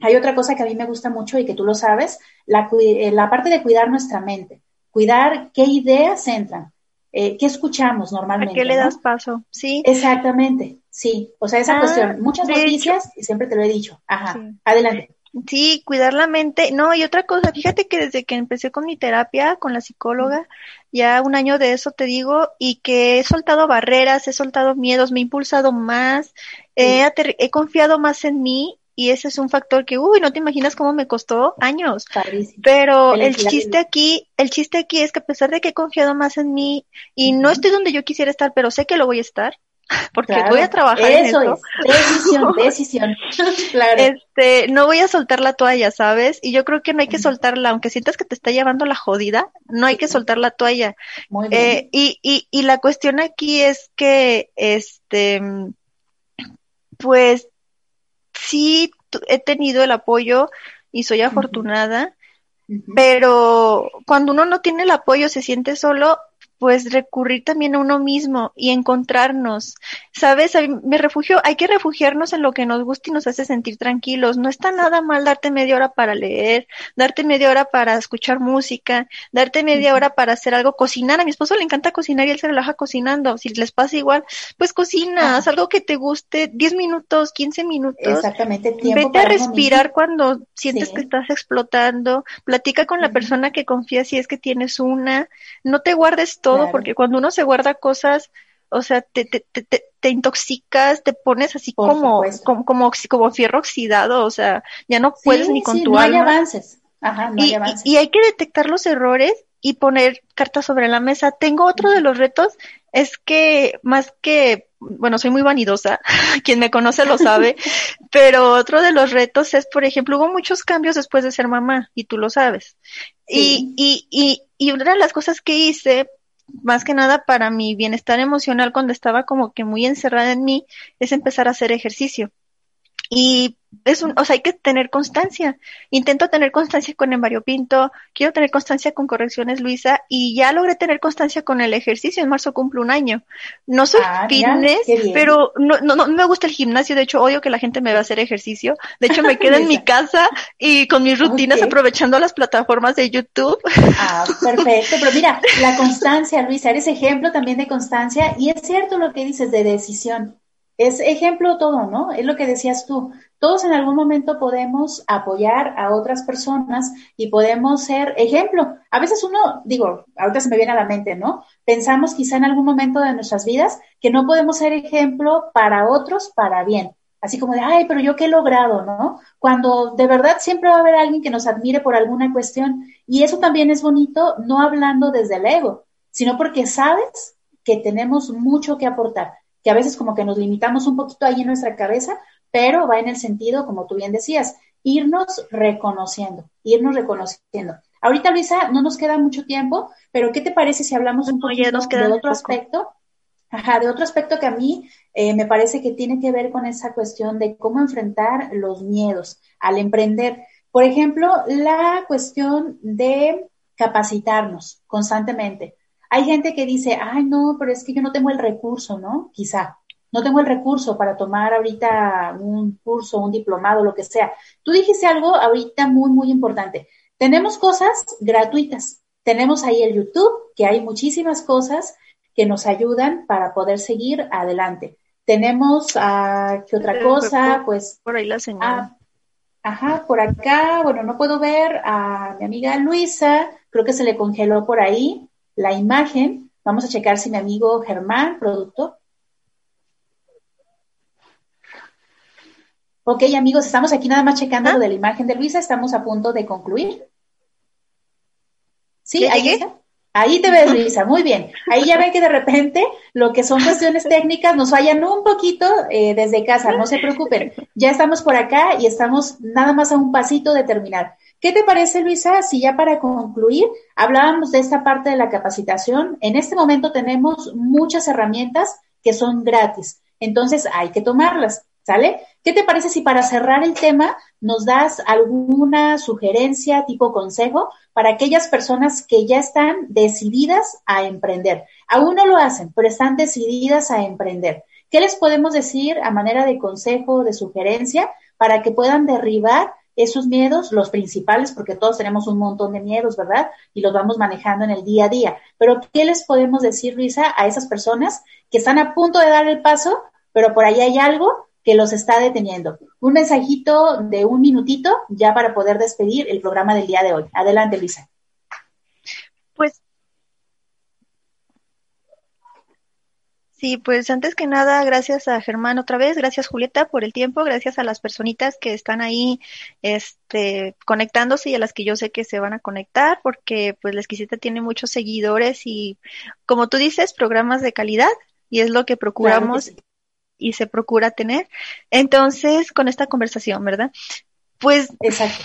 hay otra cosa que a mí me gusta mucho y que tú lo sabes, la, eh, la parte de cuidar nuestra mente, cuidar qué ideas entran, eh, qué escuchamos normalmente. ¿A qué le ¿no? das paso? Sí. Exactamente, sí. O sea, esa ah, cuestión, muchas noticias, y siempre te lo he dicho. Ajá, sí. adelante. Sí, cuidar la mente. No, y otra cosa, fíjate que desde que empecé con mi terapia, con la psicóloga, ya un año de eso te digo, y que he soltado barreras, he soltado miedos, me he impulsado más, sí. he, he confiado más en mí y ese es un factor que, uy, no te imaginas cómo me costó años. Pero el chiste aquí, el chiste aquí es que a pesar de que he confiado más en mí y uh -huh. no estoy donde yo quisiera estar, pero sé que lo voy a estar, porque claro. voy a trabajar eso en eso. Es. Decisión, decisión. claro. Este, no voy a soltar la toalla, ¿sabes? Y yo creo que no hay que soltarla, aunque sientas que te está llevando la jodida, no hay que soltar la toalla. Muy bien. Eh, y, y, y la cuestión aquí es que, este, pues, sí he tenido el apoyo y soy afortunada, uh -huh. pero cuando uno no tiene el apoyo, se siente solo, pues recurrir también a uno mismo y encontrarnos. ¿Sabes? Me refugio, hay que refugiarnos en lo que nos gusta y nos hace sentir tranquilos. No está nada mal darte media hora para leer, darte media hora para escuchar música, darte media hora para hacer algo, cocinar. A mi esposo le encanta cocinar y él se relaja cocinando. Si les pasa igual, pues cocina, haz algo que te guste, 10 minutos, 15 minutos. Exactamente, tiempo Vete a respirar cuando sientes que estás explotando, platica con la persona que confías si es que tienes una, no te guardes todo, porque cuando uno se guarda cosas, o sea, te, te, te, te intoxicas, te pones así como, como, como, como, fierro oxidado, o sea, ya no puedes ni con tu no Hay avances. Ajá, no y, hay avances. Y, y hay que detectar los errores y poner cartas sobre la mesa. Tengo otro de los retos, es que más que, bueno, soy muy vanidosa, quien me conoce lo sabe, pero otro de los retos es, por ejemplo, hubo muchos cambios después de ser mamá, y tú lo sabes. Sí. Y, y, y, y una de las cosas que hice, más que nada para mi bienestar emocional cuando estaba como que muy encerrada en mí, es empezar a hacer ejercicio. Y es un, o sea, hay que tener constancia. Intento tener constancia con el variopinto, quiero tener constancia con correcciones Luisa y ya logré tener constancia con el ejercicio. En marzo cumplo un año. No soy Ah, fitness, mira, pero no, no, no me gusta el gimnasio. De hecho, odio que la gente me vea hacer ejercicio. De hecho, me quedo en mi casa y con mis rutinas Okay. aprovechando las plataformas de YouTube. Ah, perfecto. Pero mira, la constancia, Luisa, eres ejemplo también de constancia y es cierto lo que dices de decisión. Es ejemplo todo, ¿no? Es lo que decías tú. Todos en algún momento podemos apoyar a otras personas y podemos ser ejemplo. A veces uno, digo, ahorita se me viene a la mente, ¿no? Pensamos quizá en algún momento de nuestras vidas que no podemos ser ejemplo para otros para bien. Así como de, ay, pero yo qué he logrado, ¿no? Cuando de verdad siempre va a haber alguien que nos admire por alguna cuestión. Y eso también es bonito, no hablando desde el ego, sino porque sabes que tenemos mucho que aportar, que a veces como que nos limitamos un poquito ahí en nuestra cabeza, pero va en el sentido, como tú bien decías, irnos reconociendo, irnos reconociendo. Ahorita, Luisa, no nos queda mucho tiempo, pero ¿qué te parece si hablamos un poquito nos queda de otro poco. aspecto? Ajá, de otro aspecto que a mí eh, me parece que tiene que ver con esa cuestión de cómo enfrentar los miedos al emprender. Por ejemplo, la cuestión de capacitarnos constantemente. Hay gente que dice, ay, no, pero es que yo no tengo el recurso, ¿no? Quizá, no tengo el recurso para tomar ahorita un curso, un diplomado, lo que sea. Tú dijiste algo ahorita muy, muy importante. Tenemos cosas gratuitas. Tenemos ahí el YouTube, que hay muchísimas cosas que nos ayudan para poder seguir adelante. Tenemos, ah, ¿qué otra cosa? Pues, Por ahí la ah, ajá, por acá, bueno, no puedo ver a mi amiga Luisa, creo que se le congeló por ahí la imagen. Vamos a checar si mi amigo Germán, productor. Ok, amigos, estamos aquí nada más checando ¿Ah? lo de la imagen de Luisa, estamos a punto de concluir. Sí, ¿Ya ahí llegué? está. Ahí te ves, Luisa, muy bien. Ahí ya ven que de repente lo que son cuestiones técnicas nos fallan un poquito eh, desde casa, no se preocupen. Ya estamos por acá y estamos nada más a un pasito de terminar. ¿Qué te parece, Luisa, si ya para concluir hablábamos de esta parte de la capacitación? En este momento tenemos muchas herramientas que son gratis, entonces hay que tomarlas, ¿sale? ¿Qué te parece si para cerrar el tema nos das alguna sugerencia tipo consejo para aquellas personas que ya están decididas a emprender? Aún no lo hacen, pero están decididas a emprender. ¿Qué les podemos decir a manera de consejo, de sugerencia, para que puedan derribar esos miedos, los principales, porque todos tenemos un montón de miedos, ¿verdad? Y los vamos manejando en el día a día. Pero, ¿qué les podemos decir, Luisa, a esas personas que están a punto de dar el paso, pero por ahí hay algo que los está deteniendo? Un mensajito de un minutito ya para poder despedir el programa del día de hoy. Adelante, Luisa. Pues Sí, pues antes que nada, gracias a Germán otra vez, gracias Julieta por el tiempo, gracias a las personitas que están ahí este conectándose y a las que yo sé que se van a conectar porque pues la exquisita tiene muchos seguidores y como tú dices, programas de calidad y es lo que procuramos Claro que sí. y se procura tener. Entonces, con esta conversación, ¿verdad? Pues Exacto.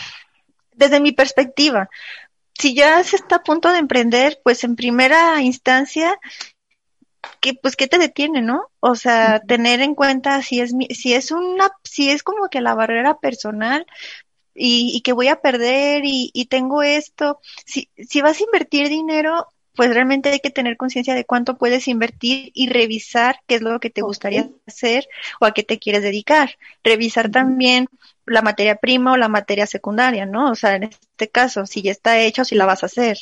desde mi perspectiva, si ya se está a punto de emprender, pues en primera instancia, que pues qué te detiene, ¿no? O sea, tener en cuenta si es mi- si es una si es como que la barrera personal y, y que voy a perder y, y tengo esto, si si vas a invertir dinero pues realmente hay que tener conciencia de cuánto puedes invertir y revisar qué es lo que te gustaría hacer o a qué te quieres dedicar. Revisar también la materia prima o la materia secundaria, ¿no? O sea, en este caso, si ya está hecho, si la vas a hacer.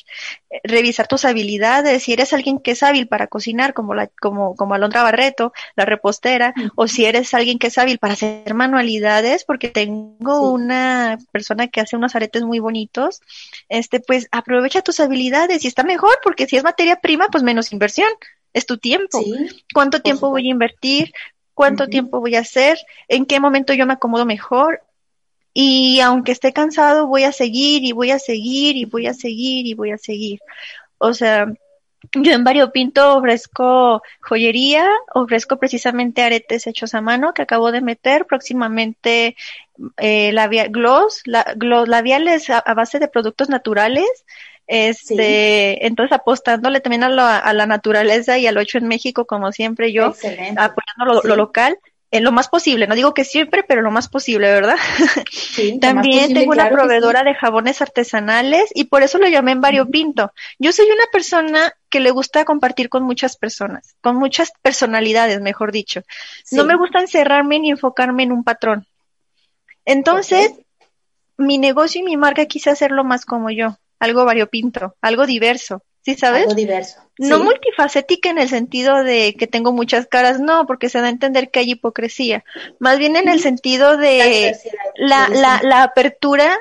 Eh, revisar tus habilidades, si eres alguien que es hábil para cocinar, como la, como, como Alondra Barreto, la repostera, o si eres alguien que es hábil para hacer manualidades, porque tengo una persona que hace unos aretes muy bonitos, este, pues aprovecha tus habilidades y está mejor, porque si es materia prima, pues menos inversión es tu tiempo. ¿Cuánto tiempo voy a invertir? ¿Cuánto tiempo voy a hacer? ¿En qué momento yo me acomodo mejor? Y aunque esté cansado, voy a seguir y voy a seguir y voy a seguir y voy a seguir. O sea, yo en Variopinto ofrezco joyería, ofrezco precisamente aretes hechos a mano que acabo de meter, próximamente eh, gloss, la, gloss labiales a, base de productos naturales, este, entonces apostándole también a, la naturaleza y al lo hecho en México, como siempre yo, apoyando lo local en lo más posible, no digo que siempre, pero lo más posible, ¿verdad? Sí, También tengo una proveedora de jabones artesanales y por eso lo llamé en variopinto. Yo soy una persona que le gusta compartir con muchas personas, con muchas personalidades, mejor dicho. No me gusta encerrarme ni enfocarme en un patrón. Entonces, mi negocio y mi marca quise hacerlo más como yo, algo variopinto, algo diverso. ¿Sí sabes? Algo diverso. No multifacética en el sentido de que tengo muchas caras, no, porque se da a entender que hay hipocresía. Más bien en el sentido de la, la, la apertura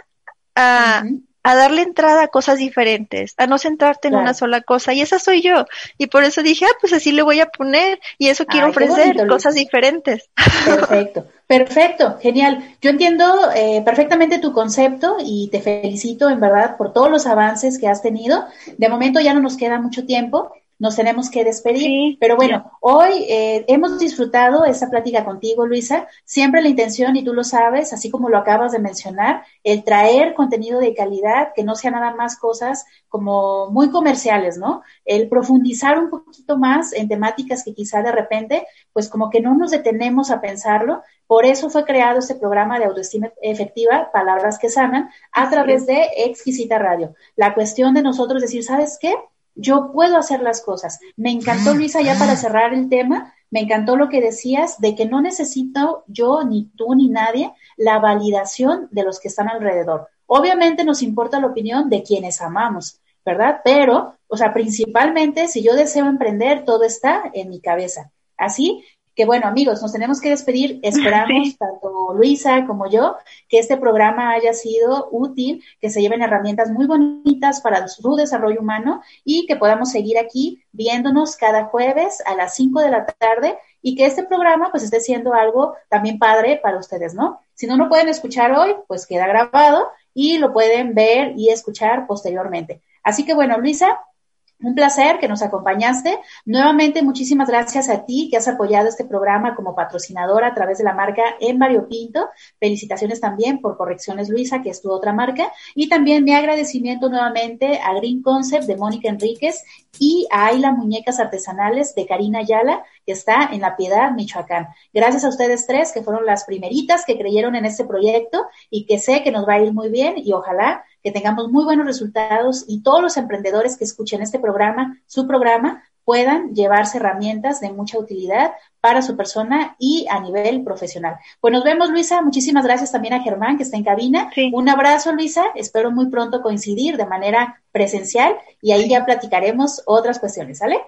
a, a darle entrada a cosas diferentes, a no centrarte en una sola cosa. Y esa soy yo. Y por eso dije, ah, pues así le voy a poner. Y eso quiero ofrecer, cosas diferentes. Perfecto, perfecto, genial. Yo entiendo eh, perfectamente tu concepto y te felicito en verdad por todos los avances que has tenido. De momento ya no nos queda mucho tiempo nos tenemos que despedir. Pero bueno, hoy eh, hemos disfrutado esta plática contigo, Luisa. Siempre la intención, y tú lo sabes, así como lo acabas de mencionar, el traer contenido de calidad, que no sea nada más cosas como muy comerciales, ¿no? El profundizar un poquito más en temáticas que quizá de repente, pues como que no nos detenemos a pensarlo. Por eso fue creado este programa de autoestima efectiva, Palabras que Sanan, a través de Exquisita Radio. La cuestión de nosotros decir, ¿sabes qué? Yo puedo hacer las cosas. Me encantó, Luisa, ya para cerrar el tema, me encantó lo que decías de que no necesito yo, ni tú, ni nadie, la validación de los que están alrededor. Obviamente nos importa la opinión de quienes amamos, ¿verdad? Pero, o sea, principalmente si yo deseo emprender, todo está en mi cabeza. Así que bueno, amigos, nos tenemos que despedir. Esperamos, tanto Luisa como yo, que este programa haya sido útil, que se lleven herramientas muy bonitas para su desarrollo humano y que podamos seguir aquí viéndonos cada jueves a las 5 de la tarde y que este programa pues esté siendo algo también padre para ustedes, ¿no? Si no lo pueden escuchar hoy, pues queda grabado y lo pueden ver y escuchar posteriormente. Así que bueno, Luisa, un placer que nos acompañaste. Nuevamente, muchísimas gracias a ti que has apoyado este programa como patrocinadora a través de la marca En Pinto. Felicitaciones también por Correcciones Luisa, que es tu otra marca. Y también mi agradecimiento nuevamente a Green Concept de Mónica Enríquez y a Ayla Muñecas Artesanales de Karina Ayala, que está en La Piedad, Michoacán. Gracias a ustedes tres, que fueron las primeritas que creyeron en este proyecto y que sé que nos va a ir muy bien y ojalá que tengamos muy buenos resultados y todos los emprendedores que escuchen este programa, su programa, puedan llevarse herramientas de mucha utilidad para su persona y a nivel profesional. Pues nos vemos, Luisa. Muchísimas gracias también a Germán, que está en cabina. Un abrazo, Luisa. Espero muy pronto coincidir de manera presencial y ahí ya platicaremos otras cuestiones, ¿sale?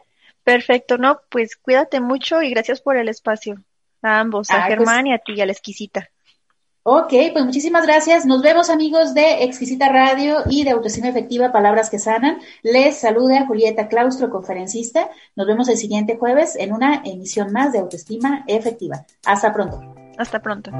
Perfecto, no, pues cuídate mucho y gracias por el espacio. A ambos, a pues Germán y a ti, a la exquisita. Ok, pues muchísimas gracias. Nos vemos amigos de Exquisita Radio y de Autoestima Efectiva, Palabras que Sanan. Les saluda Julieta Claustro, conferencista. Nos vemos el siguiente jueves en una emisión más de Autoestima Efectiva. Hasta pronto. Hasta pronto.